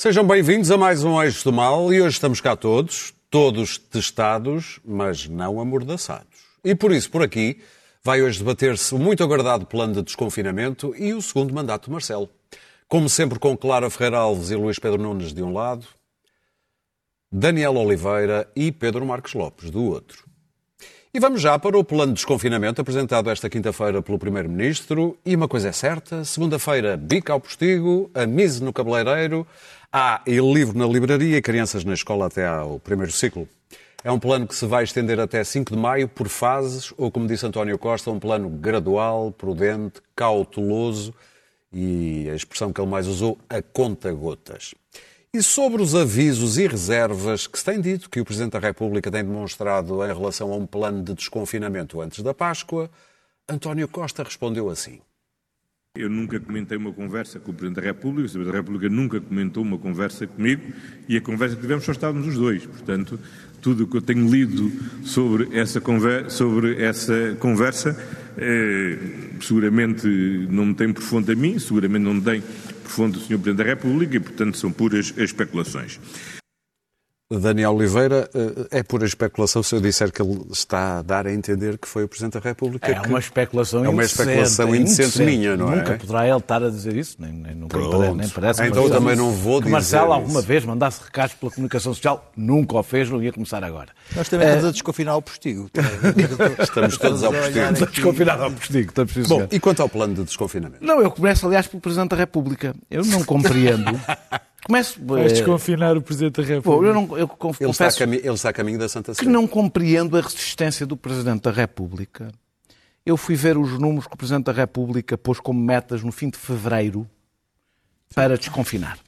Sejam bem-vindos a mais um Eixo do Mal e hoje estamos cá todos, todos testados, mas não amordaçados. E por isso, por aqui, vai hoje debater-se o muito aguardado plano de desconfinamento e o segundo mandato de Marcelo. Como sempre, com Clara Ferreira Alves e Luís Pedro Nunes de um lado, Daniel Oliveira e Pedro Marques Lopes do outro. E vamos já para o plano de desconfinamento apresentado esta quinta-feira pelo Primeiro-Ministro. E uma coisa é certa: segunda-feira, bica ao postigo, a mise no cabeleireiro, há livro na livraria e crianças na escola até ao primeiro ciclo. É um plano que se vai estender até 5 de maio por fases, ou como disse António Costa, um plano gradual, prudente, cauteloso e a expressão que ele mais usou, a conta-gotas. E sobre os avisos e reservas que se tem dito que o Presidente da República tem demonstrado em relação a um plano de desconfinamento antes da Páscoa, António Costa respondeu assim. Eu nunca comentei uma conversa com o Presidente da República, o Presidente da República nunca comentou uma conversa comigo e a conversa que tivemos só estávamos os dois. Portanto, tudo o que eu tenho lido sobre essa conversa, sobre essa conversa eh, seguramente não me tem fonte a mim, seguramente não me tem fonte do Sr. Presidente da República e, portanto, são puras especulações. Daniel Oliveira, eh, é pura especulação se eu disser que ele está a dar a entender que foi o Presidente da República. É uma especulação É uma especulação indecente, minha, não nunca é? Nunca poderá ele estar a dizer isso, nem, nem, nunca Pronto. nem parece. Então Marcelo, também não vou que dizer Marcelo isso. alguma vez mandasse recados pela comunicação social, nunca o fez, não ia começar agora. Nós também estamos a desconfinar o postigo. Estamos todos ao postigo. Estou desconfinado ao postigo, preciso Bom, e quanto ao plano de desconfinamento? Não, eu começo, aliás, pelo Presidente da República. Eu não compreendo. Começo. Vais eh, desconfinar o Presidente da República. eu, não, eu conf- Ele está, confesso cami- ele está a caminho da Santa que Sé. não compreendo a resistência do Presidente da República. Eu fui ver os números que o Presidente da República pôs como metas no fim de fevereiro para desconfinar.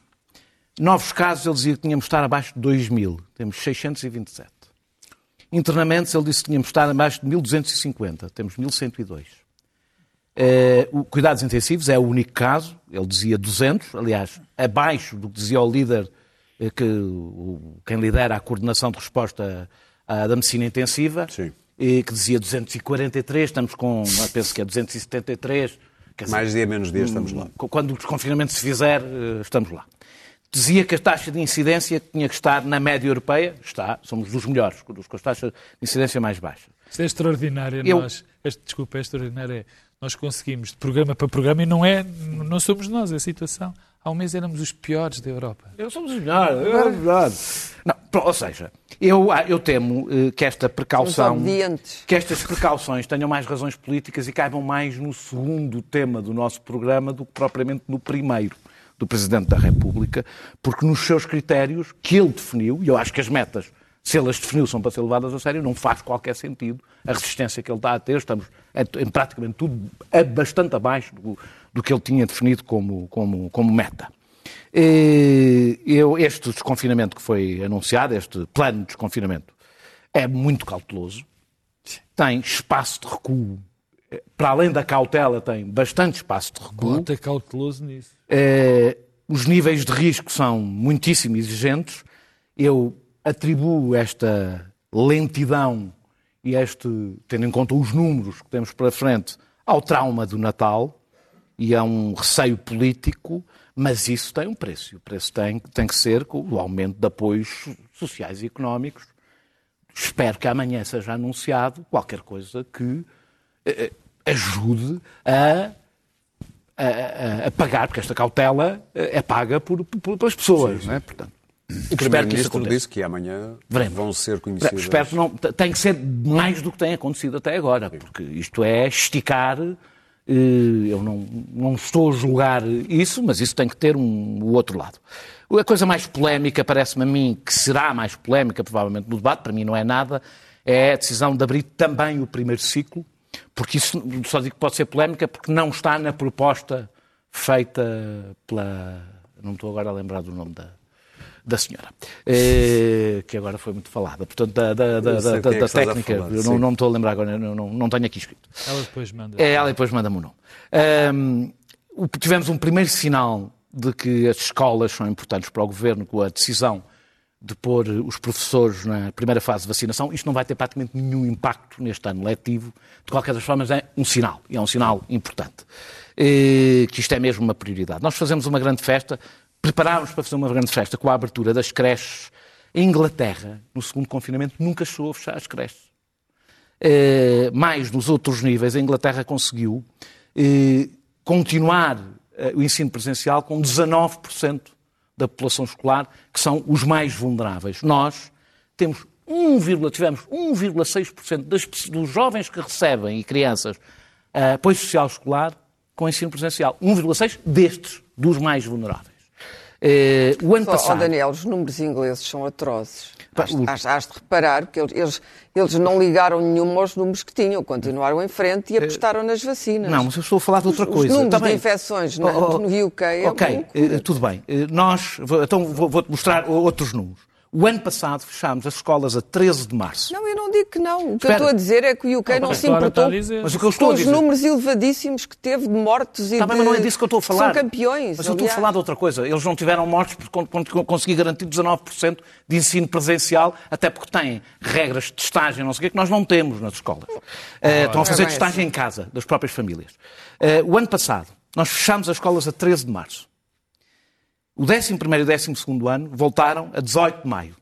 Novos casos, ele dizia que tínhamos de estar abaixo de 2 mil. Temos 627. Internamentos, ele disse que tínhamos de estar abaixo de 1.250. Temos 1.102. Eh, o cuidados intensivos é o único caso, ele dizia 200, aliás, abaixo do que dizia o líder, eh, que, o- quem lidera a coordenação de resposta à- da medicina intensiva, Sim. eh, que dizia 243, estamos com, penso que é 273. quer dizer, Mais dia, menos dia, estamos lá. quando o desconfinamento se fizer, eh, estamos lá. Dizia que a taxa de incidência tinha que estar na média europeia, está, somos dos melhores, com as taxas de incidência mais baixas. Isto é extraordinário. Eu- Nós, este, desculpa, é extraordinário. É, nós conseguimos de programa para programa e não é, não somos nós a situação. Há um mês éramos os piores da Europa. Eu somos os melhores, os melhores. Não, ou seja, eu, ah, eu temo eh, que esta precaução, que estas precauções tenham mais razões políticas e caibam mais no segundo tema do nosso programa do que propriamente no primeiro do Presidente da República, porque nos seus critérios que ele definiu, e eu acho que as metas, se ele as definiu, são para ser levadas a sério, não faz qualquer sentido a resistência que ele está a ter. Estamos em, praticamente tudo bastante abaixo do, do que ele tinha definido como, como, como meta. Eh, Eu, este desconfinamento que foi anunciado, este plano de desconfinamento, é muito cauteloso, tem espaço de recuo. Eh, Para além da cautela, tem bastante espaço de recuo. Bota cauteloso nisso. Eh, os níveis de risco são muitíssimo exigentes. Eu atribuo esta lentidão e este, tendo em conta os números que temos pela frente, ao trauma do Natal e a um receio político, mas isso tem um preço. E o preço tem, tem que ser com o aumento de apoios sociais e económicos. Espero que amanhã seja anunciado qualquer coisa que eh, ajude a a, a- a pagar, porque esta cautela eh, é paga por, por- pelas pessoas, não é? Portanto, O espero que isso Primeiro-Ministro disse que amanhã Veremos. vão ser conhecidas. Espero que não. Tem que ser mais do que tem acontecido até agora, porque isto é esticar. eh, Eu não, não estou a julgar isso, mas isso tem que ter um, o outro lado. A coisa mais polémica, parece-me a mim, que será mais polémica, provavelmente, no debate, para mim não é nada, é a decisão de abrir também o primeiro ciclo, porque isso só digo que pode ser polémica porque não está na proposta feita pela. Não estou agora a lembrar do nome da, da senhora, eh, que agora foi muito falada, portanto, da, da, da, da- é da a técnica. falar, eu não, não me estou a lembrar agora, não, não, não tenho aqui escrito. Ela depois manda. É, ela depois manda-me o nome. O- tivemos um primeiro sinal de que as escolas são importantes para o governo com a decisão de pôr os professores na primeira fase de vacinação. Isto não vai ter praticamente nenhum impacto neste ano letivo. De qualquer das formas, é um sinal, e é um sinal importante. Eh, que isto é mesmo uma prioridade. Nós fazemos uma grande festa, preparámos para fazer uma grande festa com a abertura das creches. Em Inglaterra, no segundo confinamento, nunca chegou a fechar as creches. Eh, mais nos outros níveis, a Inglaterra conseguiu eh, continuar o ensino presencial com 19% da população escolar, que são os mais vulneráveis. Nós temos 1, tivemos 1,6% dos jovens que recebem e crianças apoio social escolar com ensino presencial. 1,6% destes, dos mais vulneráveis. Uh, o ano Só, passado... Oh Daniel, os números ingleses são atrozes. Has, has, de reparar, porque eles, eles não ligaram nenhum aos números que tinham, continuaram em frente e apostaram nas vacinas. Não, mas eu estou a falar de outra os, coisa. Os números Também... de infecções oh, oh, no UK é Ok, uh, tudo bem. Uh, nós, então vou-te mostrar outros números. O ano passado fechámos as escolas a 13 de março. Não, eu não digo que não. O que Espera. eu estou a dizer é que o UK não, não se importou mas o que eu estou com os números elevadíssimos que teve de mortos e tá, de... mas não é disso que eu estou a falar. São campeões, Mas eu estou a falar de outra coisa. Eles não tiveram mortos porque conseguir garantir 19% de ensino presencial, até porque têm regras de estágio, não sei o quê, que nós não temos nas escolas. Uh, estão a fazer é estágio em casa, das próprias famílias. Uh, o ano passado, nós fechámos as escolas a 13 de março. O 11 e o 12 ano voltaram a 18 de maio.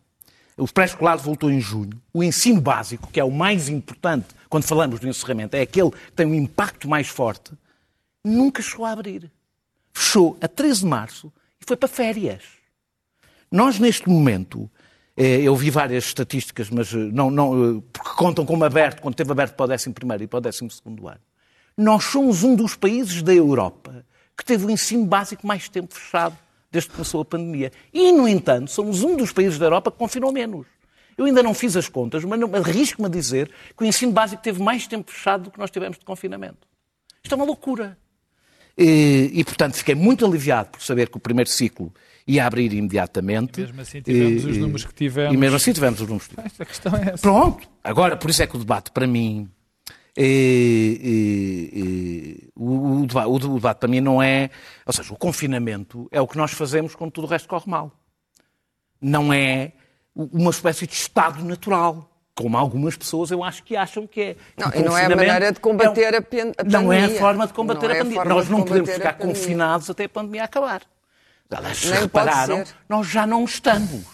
O pré-escolar voltou em junho. O ensino básico, que é o mais importante quando falamos do encerramento, é aquele que tem um impacto mais forte, nunca chegou a abrir. Fechou a 13 de março e foi para férias. Nós, neste momento, eh, eu vi várias estatísticas, mas eh, não, não, eh, porque contam como aberto, quando teve aberto para o 11 e para o 12 ano. Nós somos um dos países da Europa que teve o ensino básico mais tempo fechado desde que começou a pandemia. E, no entanto, somos um dos países da Europa que confinou menos. Eu ainda não fiz as contas, mas arrisco-me a dizer que o ensino básico teve mais tempo fechado do que nós tivemos de confinamento. Isto é uma loucura. E, e, portanto, fiquei muito aliviado por saber que o primeiro ciclo ia abrir imediatamente. E mesmo assim tivemos e, os números que tivemos. E mesmo assim tivemos os números que tivemos. A questão é essa. Pronto. Agora, por isso é que o debate, para mim, e, e, e, o, o, o, debate para mim não é. Ou seja, o confinamento é o que nós fazemos quando tudo o resto corre mal. Não é uma espécie de estado natural. Como algumas pessoas eu acho que acham que é. Não, e não é a maneira de combater é, a, pandemia. Não é a forma de combater não a é pandemia. A nós não podemos ficar confinados até a pandemia acabar. Elas se repararam, nós já não estamos.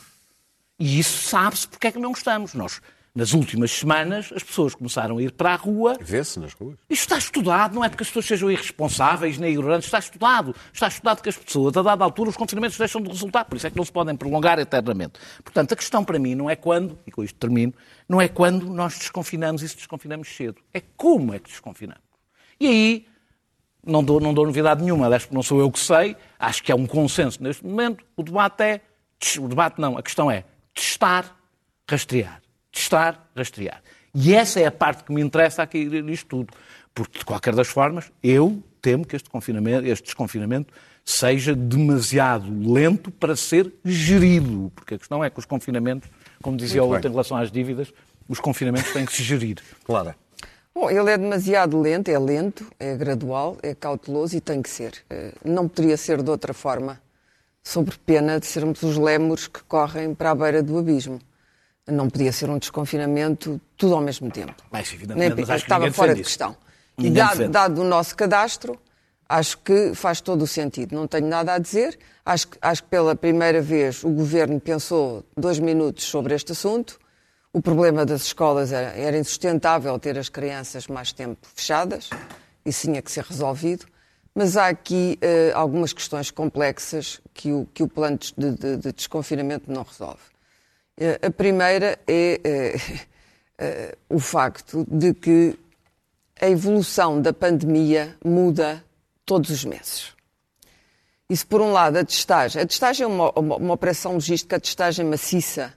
E isso sabe-se porque é que não estamos. Nós nas últimas semanas, as pessoas começaram a ir para a rua. Vê-se nas ruas. Isto está estudado, não é porque as pessoas sejam irresponsáveis nem ignorantes, está estudado. Está estudado que as pessoas, a dada altura, os confinamentos deixam de resultar, por isso é que não se podem prolongar eternamente. Portanto, a questão para mim não é quando, e com isto termino, não é quando nós desconfinamos e se desconfinamos cedo. É como é que desconfinamos. E aí, não dou, não dou novidade nenhuma, aliás, porque não sou eu que sei, acho que é um consenso neste momento. O debate é. O debate não, a questão é testar, rastrear testar, rastrear. E essa é a parte que me interessa aqui nisto tudo. Porque, de qualquer das formas, eu temo que este, confinamento, este desconfinamento seja demasiado lento para ser gerido. Porque a questão é que os confinamentos, como dizia o outro em relação às dívidas, os confinamentos têm que se gerir. Claro. Bom, ele é demasiado lento, é lento, é gradual, é cauteloso e tem que ser. Eh, não poderia ser de outra forma, sob pena de sermos os lémures que correm para a beira do abismo não podia ser um desconfinamento tudo ao mesmo tempo. Mas, evidentemente, Nem, mas estava fora de questão. E dado, dado, o nosso cadastro, acho que faz todo o sentido. Não tenho nada a dizer. Acho, acho que pela primeira vez o governo pensou dois minutos sobre este assunto. O problema das escolas era, era insustentável ter as crianças mais tempo fechadas. Isso tinha que ser resolvido. Mas há aqui uh, algumas questões complexas que o, que o plano de, de, de desconfinamento não resolve. Eh, a primeira é, é, é o facto de que a evolução da pandemia muda todos os meses. Isso, por um lado, a testagem. A testagem é uma, uma, uma, operação logística, a testagem maciça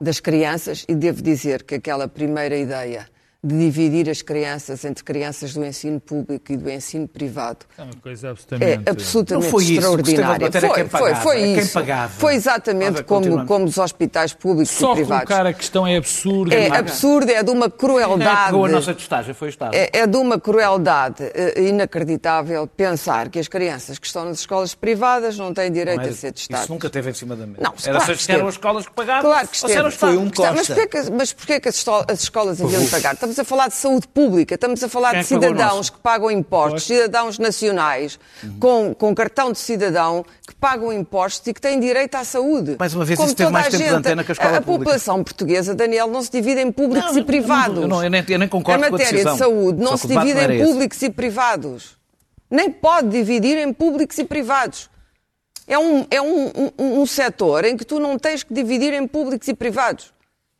das crianças, e devo dizer que aquela primeira ideia de dividir as crianças entre crianças do ensino público e do ensino privado. É uma coisa absolutamente... É absolutamente Não foi isso extraordinária. a foi, quem foi, pagava, foi quem isso. pagava. Foi exatamente como, como os hospitais públicos Só e privados. colocar a questão é absurdo. É paga. absurdo, é de uma é que crueldade. pagou a nossa testagem? Foi o Estado. É, é de uma crueldade eh, inacreditável pensar que as crianças que estão nas escolas privadas não têm direito Não é- a ser testadas. Isso nunca esteve em cima da mesa. Não, Era claro se eram as escolas que pagavam Claro que ou se. Foi um Está- mas Costa. porquê que, mas porquê que as escolas haviam de pagar? Estamos a falar de saúde pública, estamos a falar Quem é de o cidadãos que pagam impostos, cidadãos nacionais com, com cartão de cidadão que pagam impostos e que têm direito à saúde. Mais uma vez, Como isso teve mais a tempo de gente. antena que a escola A pública. população portuguesa, Daniel, não se divide em públicos Não, e privados. eu não- eu nem- eu nem concordo com a matéria decisão. de saúde, não se divide não em esse. públicos e privados. Nem pode dividir em públicos e privados. É um, é um, um, um setor em que tu não tens que dividir em públicos e privados.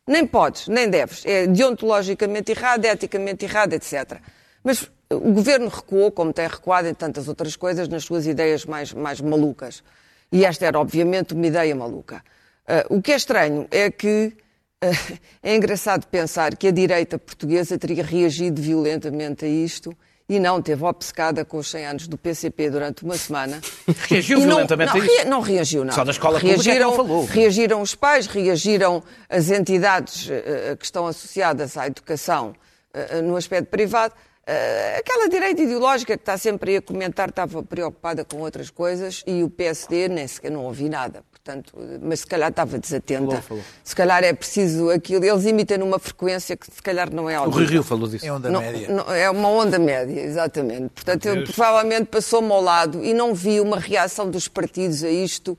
Nem podes, nem deves. É deontologicamente errado, eticamente errado, etc. Mas o governo recuou, como tem recuado em tantas outras coisas, nas suas ideias mais, mais malucas. E esta era, obviamente, uma ideia maluca. Ah, o que é estranho é que ah, é engraçado pensar que a direita portuguesa teria reagido violentamente a isto e não teve obcecada com os 100 anos do PCP durante uma semana. Reagiu não- violentamente não, a isso. Não reagiu, não. Só da escola pública é que reagiram, não falou. reagiram os pais, reagiram as entidades eh, que estão associadas à educação eh, no aspecto privado. Eh, Aquela direita ideológica que está sempre aí a comentar estava preocupada com outras coisas e o PSD nem sequer não ouvi nada. Portanto, mas se calhar estava desatenta. Falou, falou. Se calhar é preciso aquilo. Eles imitam numa frequência que se calhar não é O audível. Rui Rio falou disso. É onda Não- média. não- é uma onda média, exatamente. Portanto, ele provavelmente passou-me ao lado e não vi uma reação dos partidos a isto,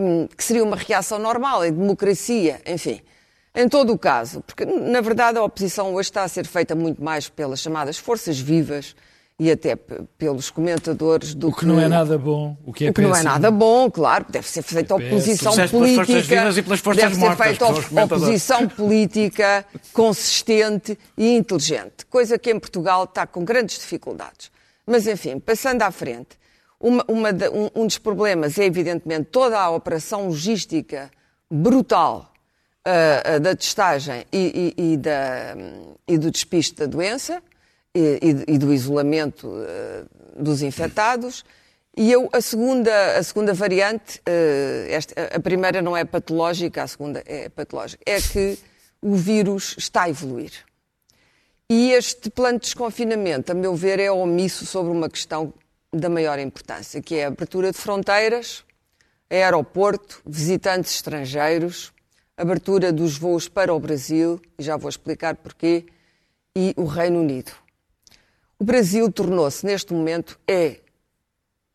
hum, que seria uma reação normal, em democracia, enfim. Em todo o caso, porque na verdade a oposição hoje está a ser feita muito mais pelas chamadas forças vivas e até pelos comentadores do O que não é nada bom. O que é o que não é nada bom, claro, deve ser feita É oposição forças política. vivas e pelas forças deve ser mortas, feita que oposição política consistente e inteligente, coisa que em Portugal está com grandes dificuldades. Mas, enfim, passando à frente, uma- uma um, um dos problemas é, evidentemente, toda a operação logística brutal ah, ah, da testagem e, e- e da- e do despiste da doença e, e- do isolamento ah, dos infectados. E eu, a, segunda, a segunda variante, eh, esta- a primeira não é patológica, a segunda é patológica, é que o vírus está a evoluir. E este plano de desconfinamento, a meu ver, é omisso sobre uma questão da maior importância, que é a abertura de fronteiras, aeroporto, visitantes estrangeiros, abertura dos voos para o Brasil, e já vou explicar porquê, e o Reino Unido. O Brasil tornou-se, neste momento, é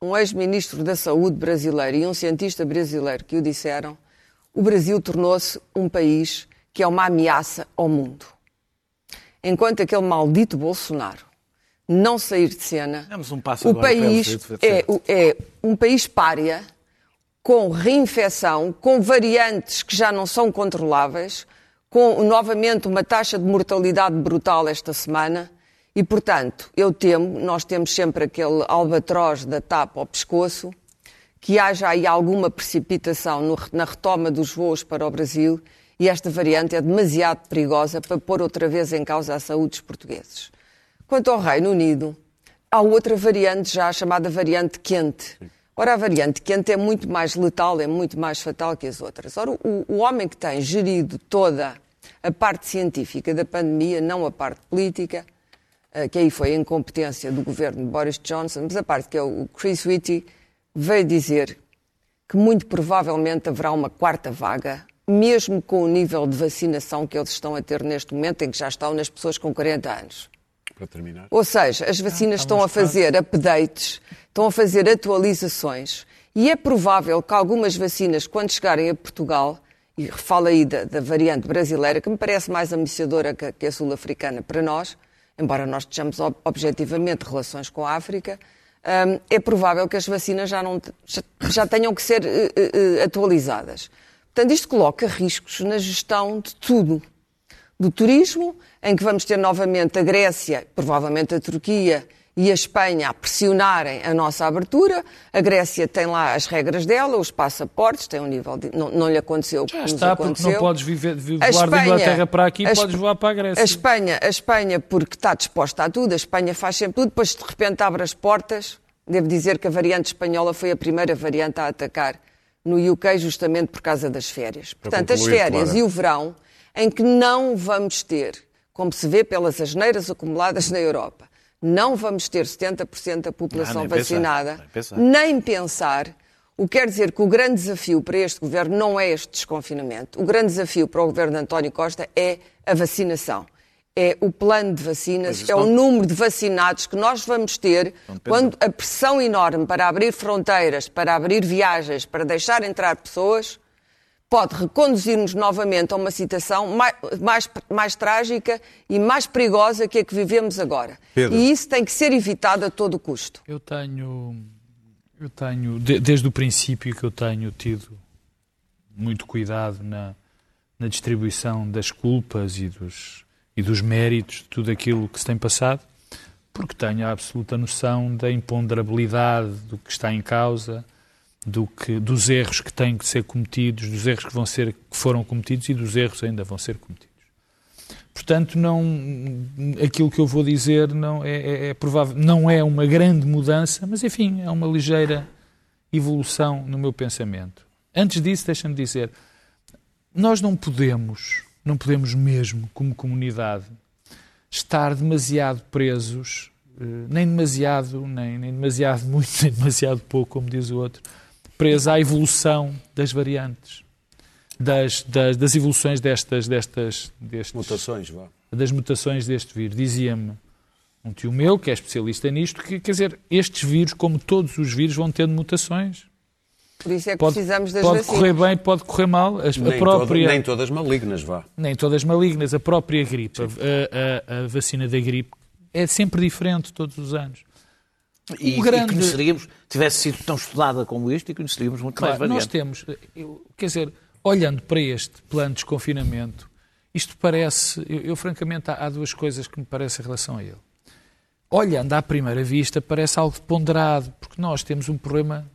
um ex-ministro da Saúde brasileiro e um cientista brasileiro que o disseram, o Brasil tornou-se um país que é uma ameaça ao mundo. Enquanto aquele maldito Bolsonaro não sair de cena, um o país é, é um país pária, com reinfecção, com variantes que já não são controláveis, com novamente uma taxa de mortalidade brutal esta semana. E, portanto, eu temo, nós temos sempre aquele albatroz da tapa ao pescoço, que haja aí alguma precipitação no- na retoma dos voos para o Brasil e esta variante é demasiado perigosa para pôr outra vez em causa a saúde dos portugueses. Quanto ao Reino Unido, há outra variante já chamada variante quente. Ora, a variante quente é muito mais letal, é muito mais fatal que as outras. Ora, o, o homem que tem gerido toda a parte científica da pandemia, não a parte política, que aí foi a incompetência do governo de Boris Johnson, mas a parte que é o Chris Whitty, veio dizer que muito provavelmente haverá uma quarta vaga, mesmo com o nível de vacinação que eles estão a ter neste momento, em que já estão nas pessoas com 40 anos. Para terminar. Ou seja, as vacinas há estão um a fazer updates, estão a fazer atualizações e é provável que algumas vacinas, quando chegarem a Portugal, e falo aí da, da variante brasileira, que me parece mais ameaçadora que, a- que a sul-africana para nós, embora nós tenhamos ob- objetivamente relações com a África, hum, é provável que as vacinas já, não, já, já tenham que ser eh, eh, atualizadas. Portanto, isto coloca riscos na gestão de tudo do turismo, em que vamos ter novamente a Grécia, provavelmente a Turquia e a Espanha a pressionarem a nossa abertura. A Grécia tem lá as regras dela, os passaportes, tem um nível de. Não, não lhe aconteceu o que Já nos está, aconteceu. porque não podes viver, voar da Inglaterra para aqui, a podes voar para a Grécia. A Espanha, a Espanha, porque está disposta a tudo, a Espanha faz sempre tudo, depois de repente abre as portas. Devo dizer que a variante espanhola foi a primeira variante a atacar no UK justamente por causa das férias. Portanto, as concluir, férias Clara. e o verão, em que não vamos ter, como se vê pelas asneiras acumuladas na Europa, não vamos ter 70% da população nem pensar, vacinada, nem pensar. nem pensar. O que quer dizer que o grande desafio para este governo não é este desconfinamento. O grande desafio para o governo de António Costa é a vacinação. É o plano de vacinas, é o não- número de vacinados que nós vamos ter quando a pressão enorme para abrir fronteiras, para abrir viagens, para deixar entrar pessoas, pode reconduzir-nos novamente a uma situação mais, mais, mais trágica e mais perigosa que a que vivemos agora. Pedro. E isso tem que ser evitado a todo custo. Eu tenho, eu tenho de- desde o princípio que eu tenho tido muito cuidado na, na distribuição das culpas e dos, e dos méritos de tudo aquilo que se tem passado, porque tenho a absoluta noção da imponderabilidade do que está em causa, do que, dos erros que têm que ser cometidos, dos erros que, vão ser, que foram cometidos e dos erros ainda vão ser cometidos. Portanto, não, aquilo que eu vou dizer não é, é- é provável, não é uma grande mudança, mas enfim, é uma ligeira evolução no meu pensamento. Antes disso, deixa-me dizer, nós não podemos, não podemos mesmo, como comunidade, estar demasiado presos, eh, nem demasiado, nem, nem demasiado muito, nem demasiado pouco, como diz o outro, presos à evolução das variantes, das, das, das evoluções destas, destas, destes, Mutações, vá. das mutações deste vírus. Dizia-me um tio meu, que é especialista nisto, que, quer dizer, estes vírus, como todos os vírus, vão tendo mutações. Por isso é que Pode, precisamos das pode vacinas. correr bem, pode correr mal. As- a Nem, própria, todo- nem todas malignas, vá. nem todas malignas, a própria gripe, a, a- a vacina da gripe, é sempre diferente todos os anos. E, grande- e conheceríamos, tivesse sido tão estudada como isto, e conheceríamos muito Claro, mais nós variantes. temos, eu- quer dizer, olhando para este plano de desconfinamento, isto parece, eu, eu, francamente, há, há duas coisas que me parecem em relação a ele. Olhando à primeira vista, parece algo ponderado, porque nós temos um problema,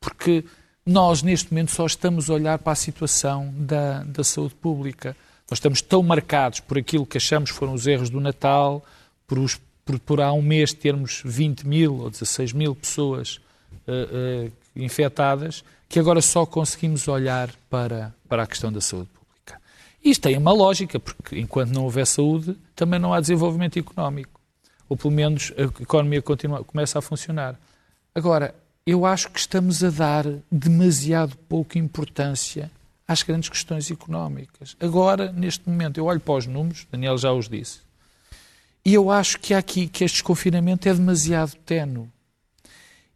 porque nós, neste momento, só estamos a olhar para a situação da, da saúde pública. Nós estamos tão marcados por aquilo que achamos foram os erros do Natal, por, os, por, por há um mês termos 20 mil ou 16 mil pessoas eh, eh, infectadas, que agora só conseguimos olhar para, para a questão da saúde pública. Isto tem uma lógica, porque enquanto não houver saúde, também não há desenvolvimento económico. Ou pelo menos a economia continua, começa a funcionar. Agora, eu acho que estamos a dar demasiado pouca importância às grandes questões económicas. Agora, neste momento, eu olho para os números, Daniel já os disse, e eu acho que há aqui que este desconfinamento é demasiado tenue.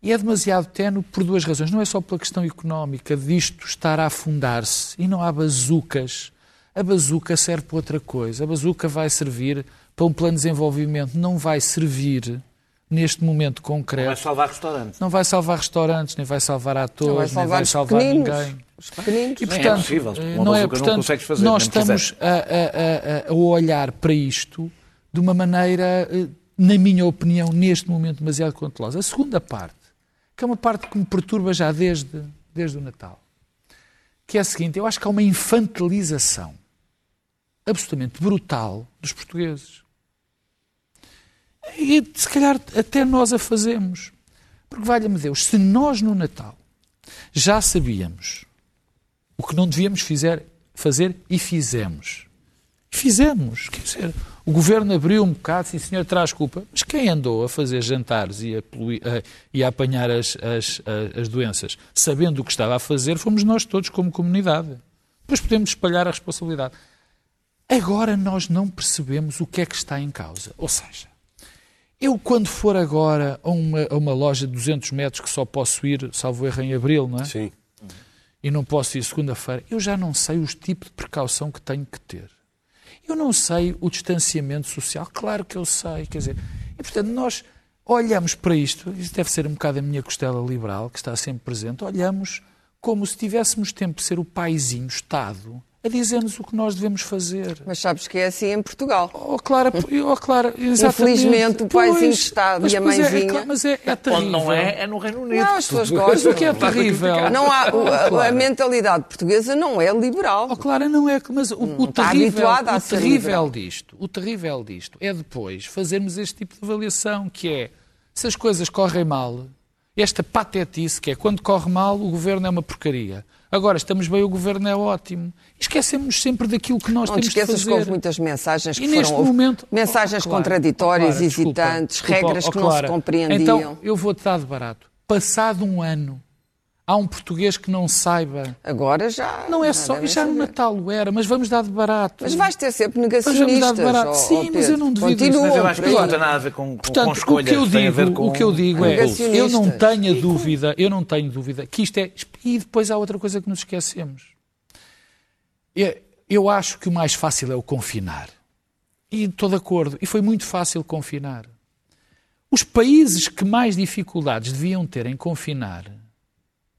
E é demasiado tenue por duas razões. Não é só pela questão económica, disto estar a afundar-se e não há bazucas. A bazuca serve para outra coisa. A bazuca vai servir para um plano de desenvolvimento, não vai servir neste momento concreto. Vai salvar restaurantes. Não vai salvar restaurantes, nem vai salvar Não atores, vai nem salvar vai os salvar pequeninos. ninguém. Os pequeninos. E, Nem é portanto, possível, com eh, uma não é, bazuca não portanto, consegues fazer, nós nem estamos a, a- a- a olhar para isto de uma maneira, eh, na minha opinião, neste momento, demasiado cautelosa. A segunda parte, que é uma parte que me perturba já desde, desde o Natal, que é a seguinte, eu acho que há uma infantilização absolutamente brutal dos portugueses. E se calhar até nós a fazemos. Porque, valha-me Deus, se nós no Natal já sabíamos o que não devíamos fizer, fazer e fizemos. Fizemos. Quer dizer, o governo abriu um bocado, sim senhor, traz culpa. Mas quem andou a fazer jantares e a, poluir, a- e a apanhar as, as, a- as doenças, sabendo o que estava a fazer, fomos nós todos como comunidade. Depois podemos espalhar a responsabilidade. Agora nós não percebemos o que é que está em causa. Ou seja, eu quando for agora a uma, a uma loja de 200 metros que só posso ir, salvo erro, em abril, não é? Sim. e não posso ir segunda-feira, eu já não sei os tipos de precaução que tenho que ter. Eu não sei o distanciamento social, claro que eu sei, quer dizer, e portanto nós olhamos para isto, isto deve ser um bocado a minha costela liberal, que está sempre presente, olhamos como se tivéssemos tempo de ser o paizinho, Estado, a dizer-nos o que nós devemos fazer. Mas sabes que é assim em Portugal. Oh, Clara, oh, Clara exatamente. Infelizmente, o paizinho de Estado e a mãezinha... É, é, mas é, é terrível. Onde não é, é no Reino Unido. Não, as pessoas gostam. Mas o que é terrível... Não há, a, a, mentalidade portuguesa não é liberal. Oh, Clara, não é... Mas o, o terrível, o terrível disto, o terrível disto é depois fazermos este tipo de avaliação, que é, se as coisas correm mal, esta patetice, que é quando corre mal, o governo é uma porcaria. Agora, estamos bem, o governo é ótimo. Esquecemos sempre daquilo que nós não temos de fazer. Não esqueças que houve muitas mensagens que e foram... momento... Mensagens oh, contraditórias, oh, hesitantes, desculpa, regras oh, que não se compreendiam. Então, eu vou-te dar de barato. Passado um ano, há um português que não saiba. Agora já. Não é só. Já no Natal o era, mas vamos dar de barato. Mas vais ter sempre negacionistas. Vamos dar de barato. Sim, mas eu não devido isso. Mas eu acho que não tem nada a ver com, Portanto, com escolhas. O que eu digo, com... o que eu digo é, eu não tenho dúvida, eu não tenho dúvida que isto é. E depois há outra coisa que nos esquecemos. Eu acho que o mais fácil é o confinar. E estou de acordo. E foi muito fácil confinar. Os países que mais dificuldades deviam ter em confinar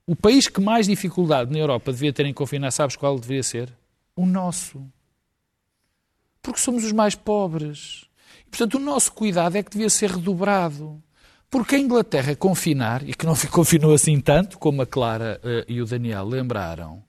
o país que mais dificuldade na Europa devia ter em confinar, sabes qual deveria ser? O nosso. Porque somos os mais pobres. E, portanto, o nosso cuidado é que devia ser redobrado. Porque a Inglaterra confinar, e que não confinou assim tanto, como a Clara uh, e o Daniel lembraram,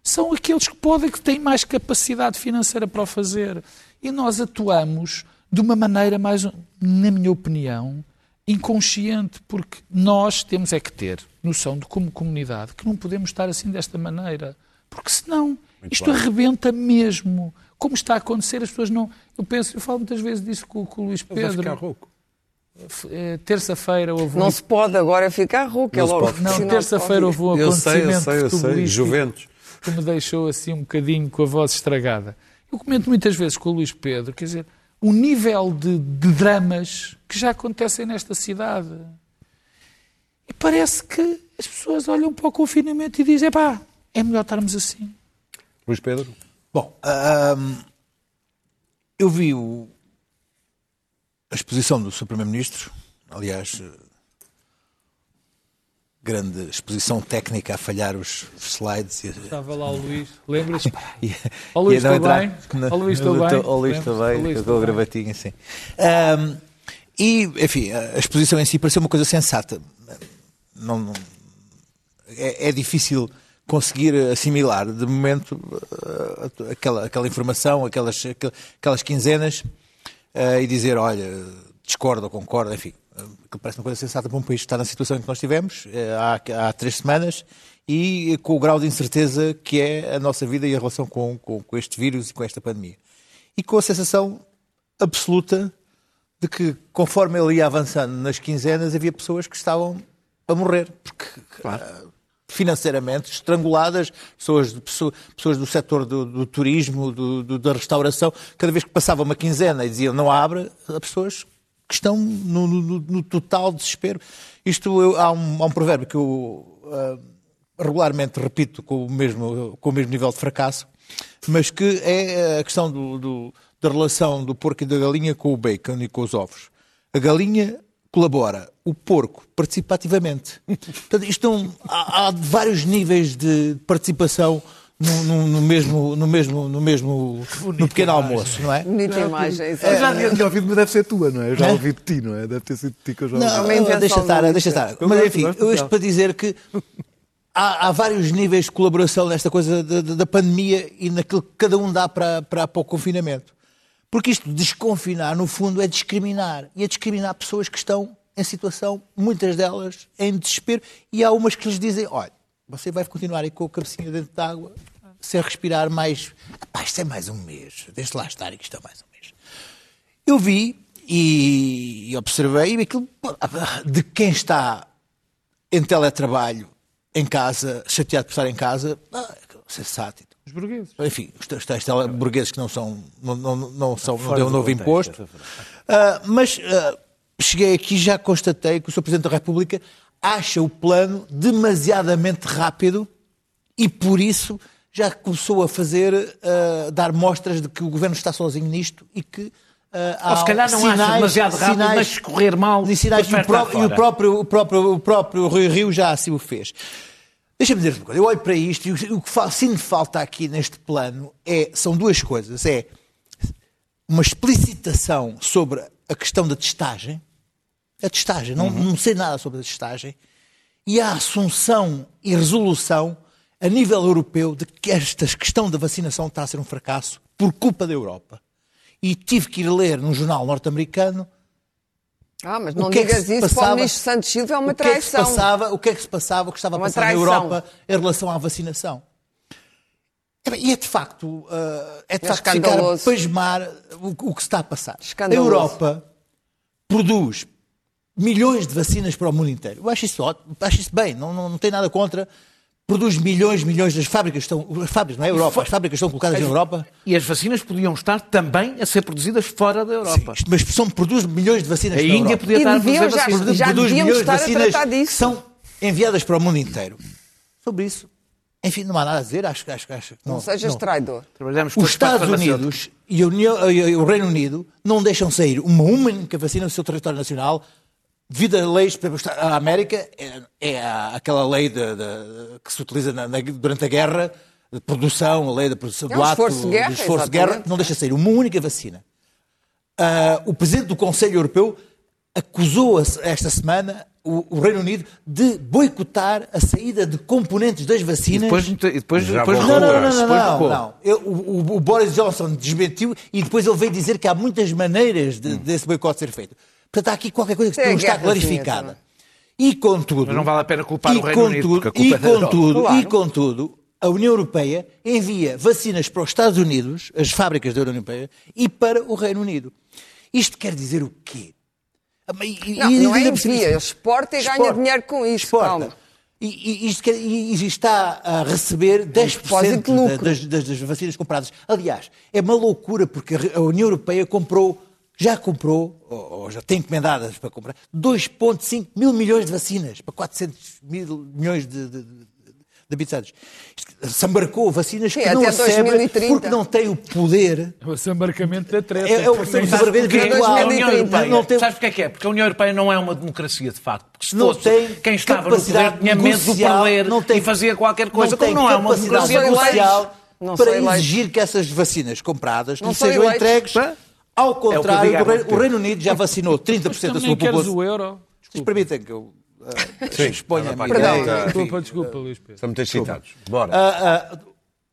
são aqueles que podem, que têm mais capacidade financeira para o fazer. E nós atuamos de uma maneira mais, na minha opinião, inconsciente, porque nós temos é que ter noção de como comunidade que não podemos estar assim desta maneira, porque senão Muito isto claro. arrebenta mesmo. Como está a acontecer, as pessoas não. Eu penso, eu falo muitas vezes disso com, com o Luís Pedro. Vai ficar rouco. É, terça-feira houve. Não se pode agora ficar rouco, é logo. Não, terça-feira houve um acontecimento eu sei, eu sei, eu sei. Juventus. que me deixou assim um bocadinho com a voz estragada. Eu comento muitas vezes com o Luís Pedro, quer dizer, o nível de, de dramas que já acontecem nesta cidade. E parece que as pessoas olham para o confinamento e dizem, pá, é melhor estarmos assim. Luís Pedro? Bom, eu vi o, a exposição do Sr. Primeiro-Ministro, aliás, grande exposição técnica a falhar os, slides. Estava lá o Luís, lembras? Ó Luís, estou bem? Ó Luís, estou bem? Ó Luís, estou bem, com a gravatinha assim. Um, e, enfim, a exposição em si pareceu uma coisa sensata. Não, não é, é, difícil conseguir assimilar, de momento, uh, aquela, aquela informação, aquelas, aquelas quinzenas, uh, e dizer, olha, discordo ou concordo, enfim que parece uma coisa sensata para um país que está na situação em que nós estivemos eh, há, há três semanas e com o grau de incerteza que é a nossa vida e a relação com, com, com este vírus e com esta pandemia. E com a sensação absoluta de que, conforme ele ia avançando nas quinzenas, havia pessoas que estavam a morrer, porque claro. Eh, financeiramente estranguladas, pessoas, pessoas do setor do, do turismo, do, do, da restauração, cada vez que passava uma quinzena e diziam não abre, as pessoas que estão no, no, no total desespero. Isto eu, há, um, há um provérbio que eu uh, regularmente repito com o, mesmo, com o mesmo nível de fracasso, mas que é a questão do, do, da relação do porco e da galinha com o bacon e com os ovos. A galinha colabora, o porco participa ativamente. Portanto, isto é há, há vários níveis de participação no, no, no, mesmo, no mesmo, no mesmo, no pequeno almoço, não é? Bonita imagem. É, já tinha ouvido, mas deve ser tua, não é? Eu já ouvi de ti, não é? Deve ter sido de ti que eu já ouvi. Não, deixa estar, deixa estar. Mas enfim, eu isto para dizer que há, há, vários níveis de colaboração nesta coisa da, da, pandemia e naquilo que cada um dá para, para, para o confinamento. Porque isto, desconfinar, no fundo, é discriminar. E é discriminar pessoas que estão em situação, muitas delas, em desespero. E há umas que lhes dizem, olha, você vai continuar aí com a cabecinha dentro d'água, sem respirar mais. Epá, isto é mais um mês. Deixe lá estar, que isto é mais um mês. Eu vi e, e observei aquilo de quem está em teletrabalho, em casa, chateado por estar em casa, ah, sensato. Os burgueses. Enfim, os tais burgueses que não são, não, não, não são, não deu um novo imposto. Uh, mas uh, cheguei aqui e já constatei que o Sr. Presidente da República acha o plano demasiadamente rápido e por isso já começou a fazer, uh, dar mostras de que o governo está sozinho nisto e que Uh, Ou se calhar não sinais, acha demasiado rápido, sinais, mas escorrer mal. E, sinais, e, o, próprio, e o, próprio, o, próprio, o próprio Rui Rio já assim o fez. Deixa-me dizer uma coisa. Eu olho para isto e o que sinto falta aqui neste plano é, são duas coisas. É uma explicitação sobre a questão da testagem. A testagem. Não, não sei nada sobre a testagem. E a assunção e resolução a nível europeu de que esta questão da vacinação está a ser um fracasso por culpa da Europa. E tive que ir ler num jornal norte-americano Ah, mas não é digas se isso para o ministro Santos Silva, é uma o que é que se traição. passava, o que é que se passava, o que estava a Uma passar na traição. Europa em relação à vacinação. É E é de facto, uh, é de É facto ficar a pasmar o, o que se está a passar. Escandaloso. A Europa produz milhões de vacinas para o mundo inteiro. Eu acho isso ótimo, acho isso bem, não, não, não tem nada contra. Produz milhões, milhões das fábricas estão, as fábricas, não é Europa, as fábricas estão colocadas na Europa. E as vacinas podiam estar também a ser produzidas fora da Europa. Mas são, produz milhões de vacinas A na Índia Europa. podia E estar a produzir já- vacinas. Produz- já produz milhões de estar a vacinas que são enviadas para o mundo inteiro. Sobre isso, enfim, não há nada a dizer. Acho, que- acho, que- acho, que Não sejas traidor. Trabalhamos Os Estados. Unidos e a União- e o Reino Unido não deixam sair uma única vacina do seu território nacional devido a leis, por exemplo, a América é, é aquela lei de- de- que se utiliza na- na- durante a guerra de produção, a lei da produção É do um ato, esforço de guerra, do esforço de guerra, não deixa sair uma única vacina. Ah, o presidente do Conselho Europeu acusou esta semana o, o Reino Unido de boicotar a saída de componentes das E vacinas. depois, e depois, Já depois Não, não, não, não, não, não. Eu- o, o- Boris Johnson desmentiu e depois ele veio dizer que há muitas maneiras de, desse boicote ser feito. Portanto, há aqui qualquer coisa que é não está clarificada. também. E contudo... Mas não vale a pena culpar e o Reino Unido, contudo- porque a culpa e é contudo, Claro. E contudo, a União Europeia envia vacinas para os Estados Unidos, as fábricas da União Europeia, e para o Reino Unido. Isto quer dizer o quê? E- e- Não, e- não é envia, exporta e ganha Exporta. dinheiro com isso. Exporta. Calma. E, e- isto quer- e- e está a receber 10% depósito de lucro. da- das, das- das vacinas compradas. Aliás, é uma loucura porque a União Europeia comprou, já comprou, ou, já tem encomendadas para comprar, 2,5 mil milhões de vacinas para 400 mil milhões de, de, de- de habitantes. Se embarcou vacinas Sim, que não até recebe 2030. porque não tem o poder. O embarcamento da treta. É, é o Porquê? virtual. A União 2030. Europeia, Não tem- sabes porque é que é? Porque a União Europeia não é uma democracia de facto. Porque se não fosse, tem quem estava no poder tinha medo negocial, perder não tem- e fazia qualquer coisa. não Como não é uma democracia Não para exigir que essas vacinas compradas Não sejam eleitos. entregues. É Ao o contrário, digo há do Reino, o. Reino Unido já vacinou 30% da sua queres população. o euro? Vocês permitem que eu ah, Sim, exponha a minha? Enfim, Desculpa, desculpa, Luís Pedro. Estamos muito excitados. Bora. ah, ah,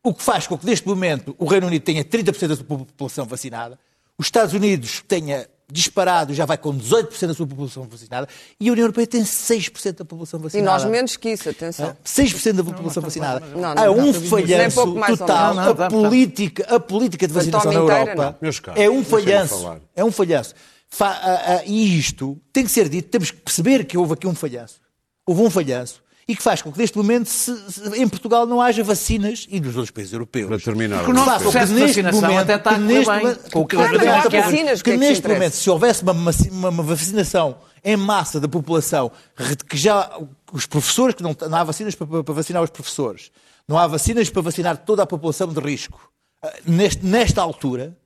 o que faz com que neste momento o Reino Unido tenha 30% da sua população vacinada, os Estados Unidos tenha disparado, já vai com 18% da sua população vacinada, e a União Europeia tem 6% da população E vacinada. nós menos que isso, atenção. 6% da população vacinada. Não, não, Há não, um falhanço total. A política, a política de vacinação na Europa caros, é um falhanço. falar. É um falhanço. Fa- ah, ah, e isto tem que ser dito, temos que perceber que houve aqui um falhanço. Houve um falhanço. E que faz com que neste momento se- se- em Portugal não haja vacinas e nos outros países europeus. Para terminar. Porque o nosso que processo de neste vacinação momento- até está que neste bem. momento- Com o que Claro, veem que há. vacinas, que que é que se neste interessa? momento, se houvesse uma, uma- uma- vacinação em massa da população, que já os professores, que não, não há vacinas para, para vacinar os professores, não há vacinas para vacinar toda a população de risco, ah, neste- nesta altura,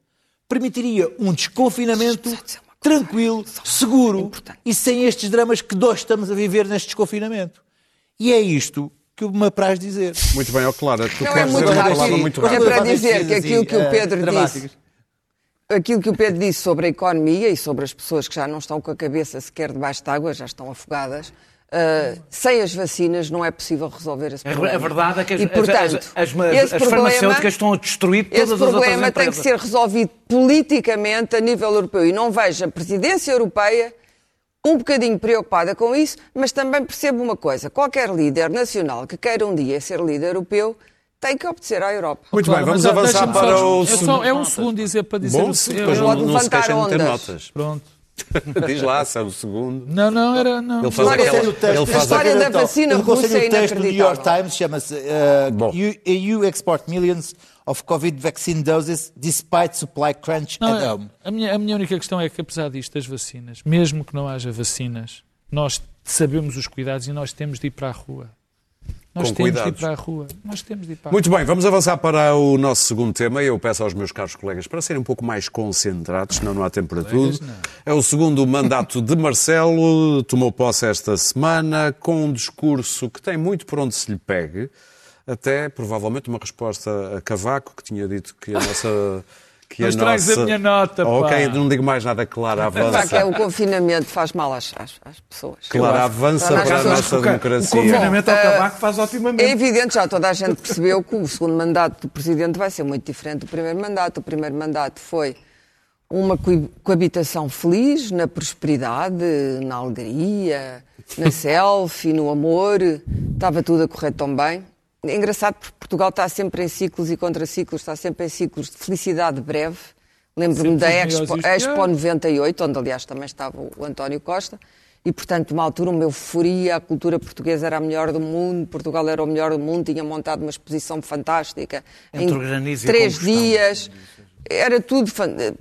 permitiria um desconfinamento tranquilo, seguro e sem estes dramas que nós estamos a viver neste desconfinamento. E é isto que me apraz dizer. Muito bem, ó Clara, tu Não é queres muito dizer uma rápido. palavra muito É para dizer que aquilo que o Pedro dramáticas. disse, aquilo que o Pedro disse sobre a economia e sobre as pessoas que já não estão com a cabeça sequer debaixo de água, já estão afogadas, ah, sem as vacinas não é possível resolver esse A problema. a verdade é que as, e, portanto, as, as, as, esse as problema- farmacêuticas estão a destruir todas Esse as outras problema tem que empresas. ser resolvido politicamente a nível europeu. E não vejo a presidência europeia um bocadinho preocupada com isso, mas também percebo uma coisa: qualquer líder nacional que queira um dia ser líder europeu tem que obedecer à Europa. Muito Claro, bem, vamos avançar para só- o é, só, segundo. é um segundo dizer para dizer Bom, o se- depois eu- não, Pode não se levantar queixem de ter notas. Pronto. Diz lá, se é o segundo. Não, não, era. Não. Ele faz História- aquela... o texto, Ele faz história aquela- da vacina Eu aconselho russa é o texto do New York inacreditável. Times, chama-se uh, Bom. EU, EU export millions of COVID vaccine doses despite supply crunch Não, at home. a, minha, a minha única questão é que, apesar disto das vacinas, mesmo que não haja vacinas, nós sabemos os cuidados e nós temos de ir para a rua. Nós com temos cuidados. de ir para a rua. Nós temos de ir para a Muito bem, vamos avançar para o nosso segundo tema. Eu peço aos meus caros colegas para serem um pouco mais concentrados, senão não há tempo para tudo. É o segundo mandato de Marcelo, tomou posse esta semana, com um discurso que tem muito por onde se lhe pegue, até provavelmente uma resposta a Cavaco, que tinha dito que a nossa. Que Não estragues a minha nota, pá. Ok, não digo mais nada, Clara, Pá, que é, avança. o confinamento faz mal às, às, às pessoas. Clara, avança Para para a nossa O democracia. confinamento ao tabaco faz É otimamente. evidente, já toda a gente percebeu que o segundo mandato do Presidente vai ser muito diferente do primeiro mandato. O primeiro mandato foi uma co- coabitação feliz, na prosperidade, na alegria, na selfie, no amor. Estava tudo a correr tão bem. É engraçado porque Portugal está sempre em ciclos e contraciclos, está sempre em ciclos de felicidade breve. Lembro-me da Expo, Expo 98, onde aliás também estava o António Costa, e portanto, uma altura, uma euforia, a cultura portuguesa era a melhor do mundo, Portugal era o melhor do mundo, tinha montado uma exposição fantástica. Entre em três dias. Era tudo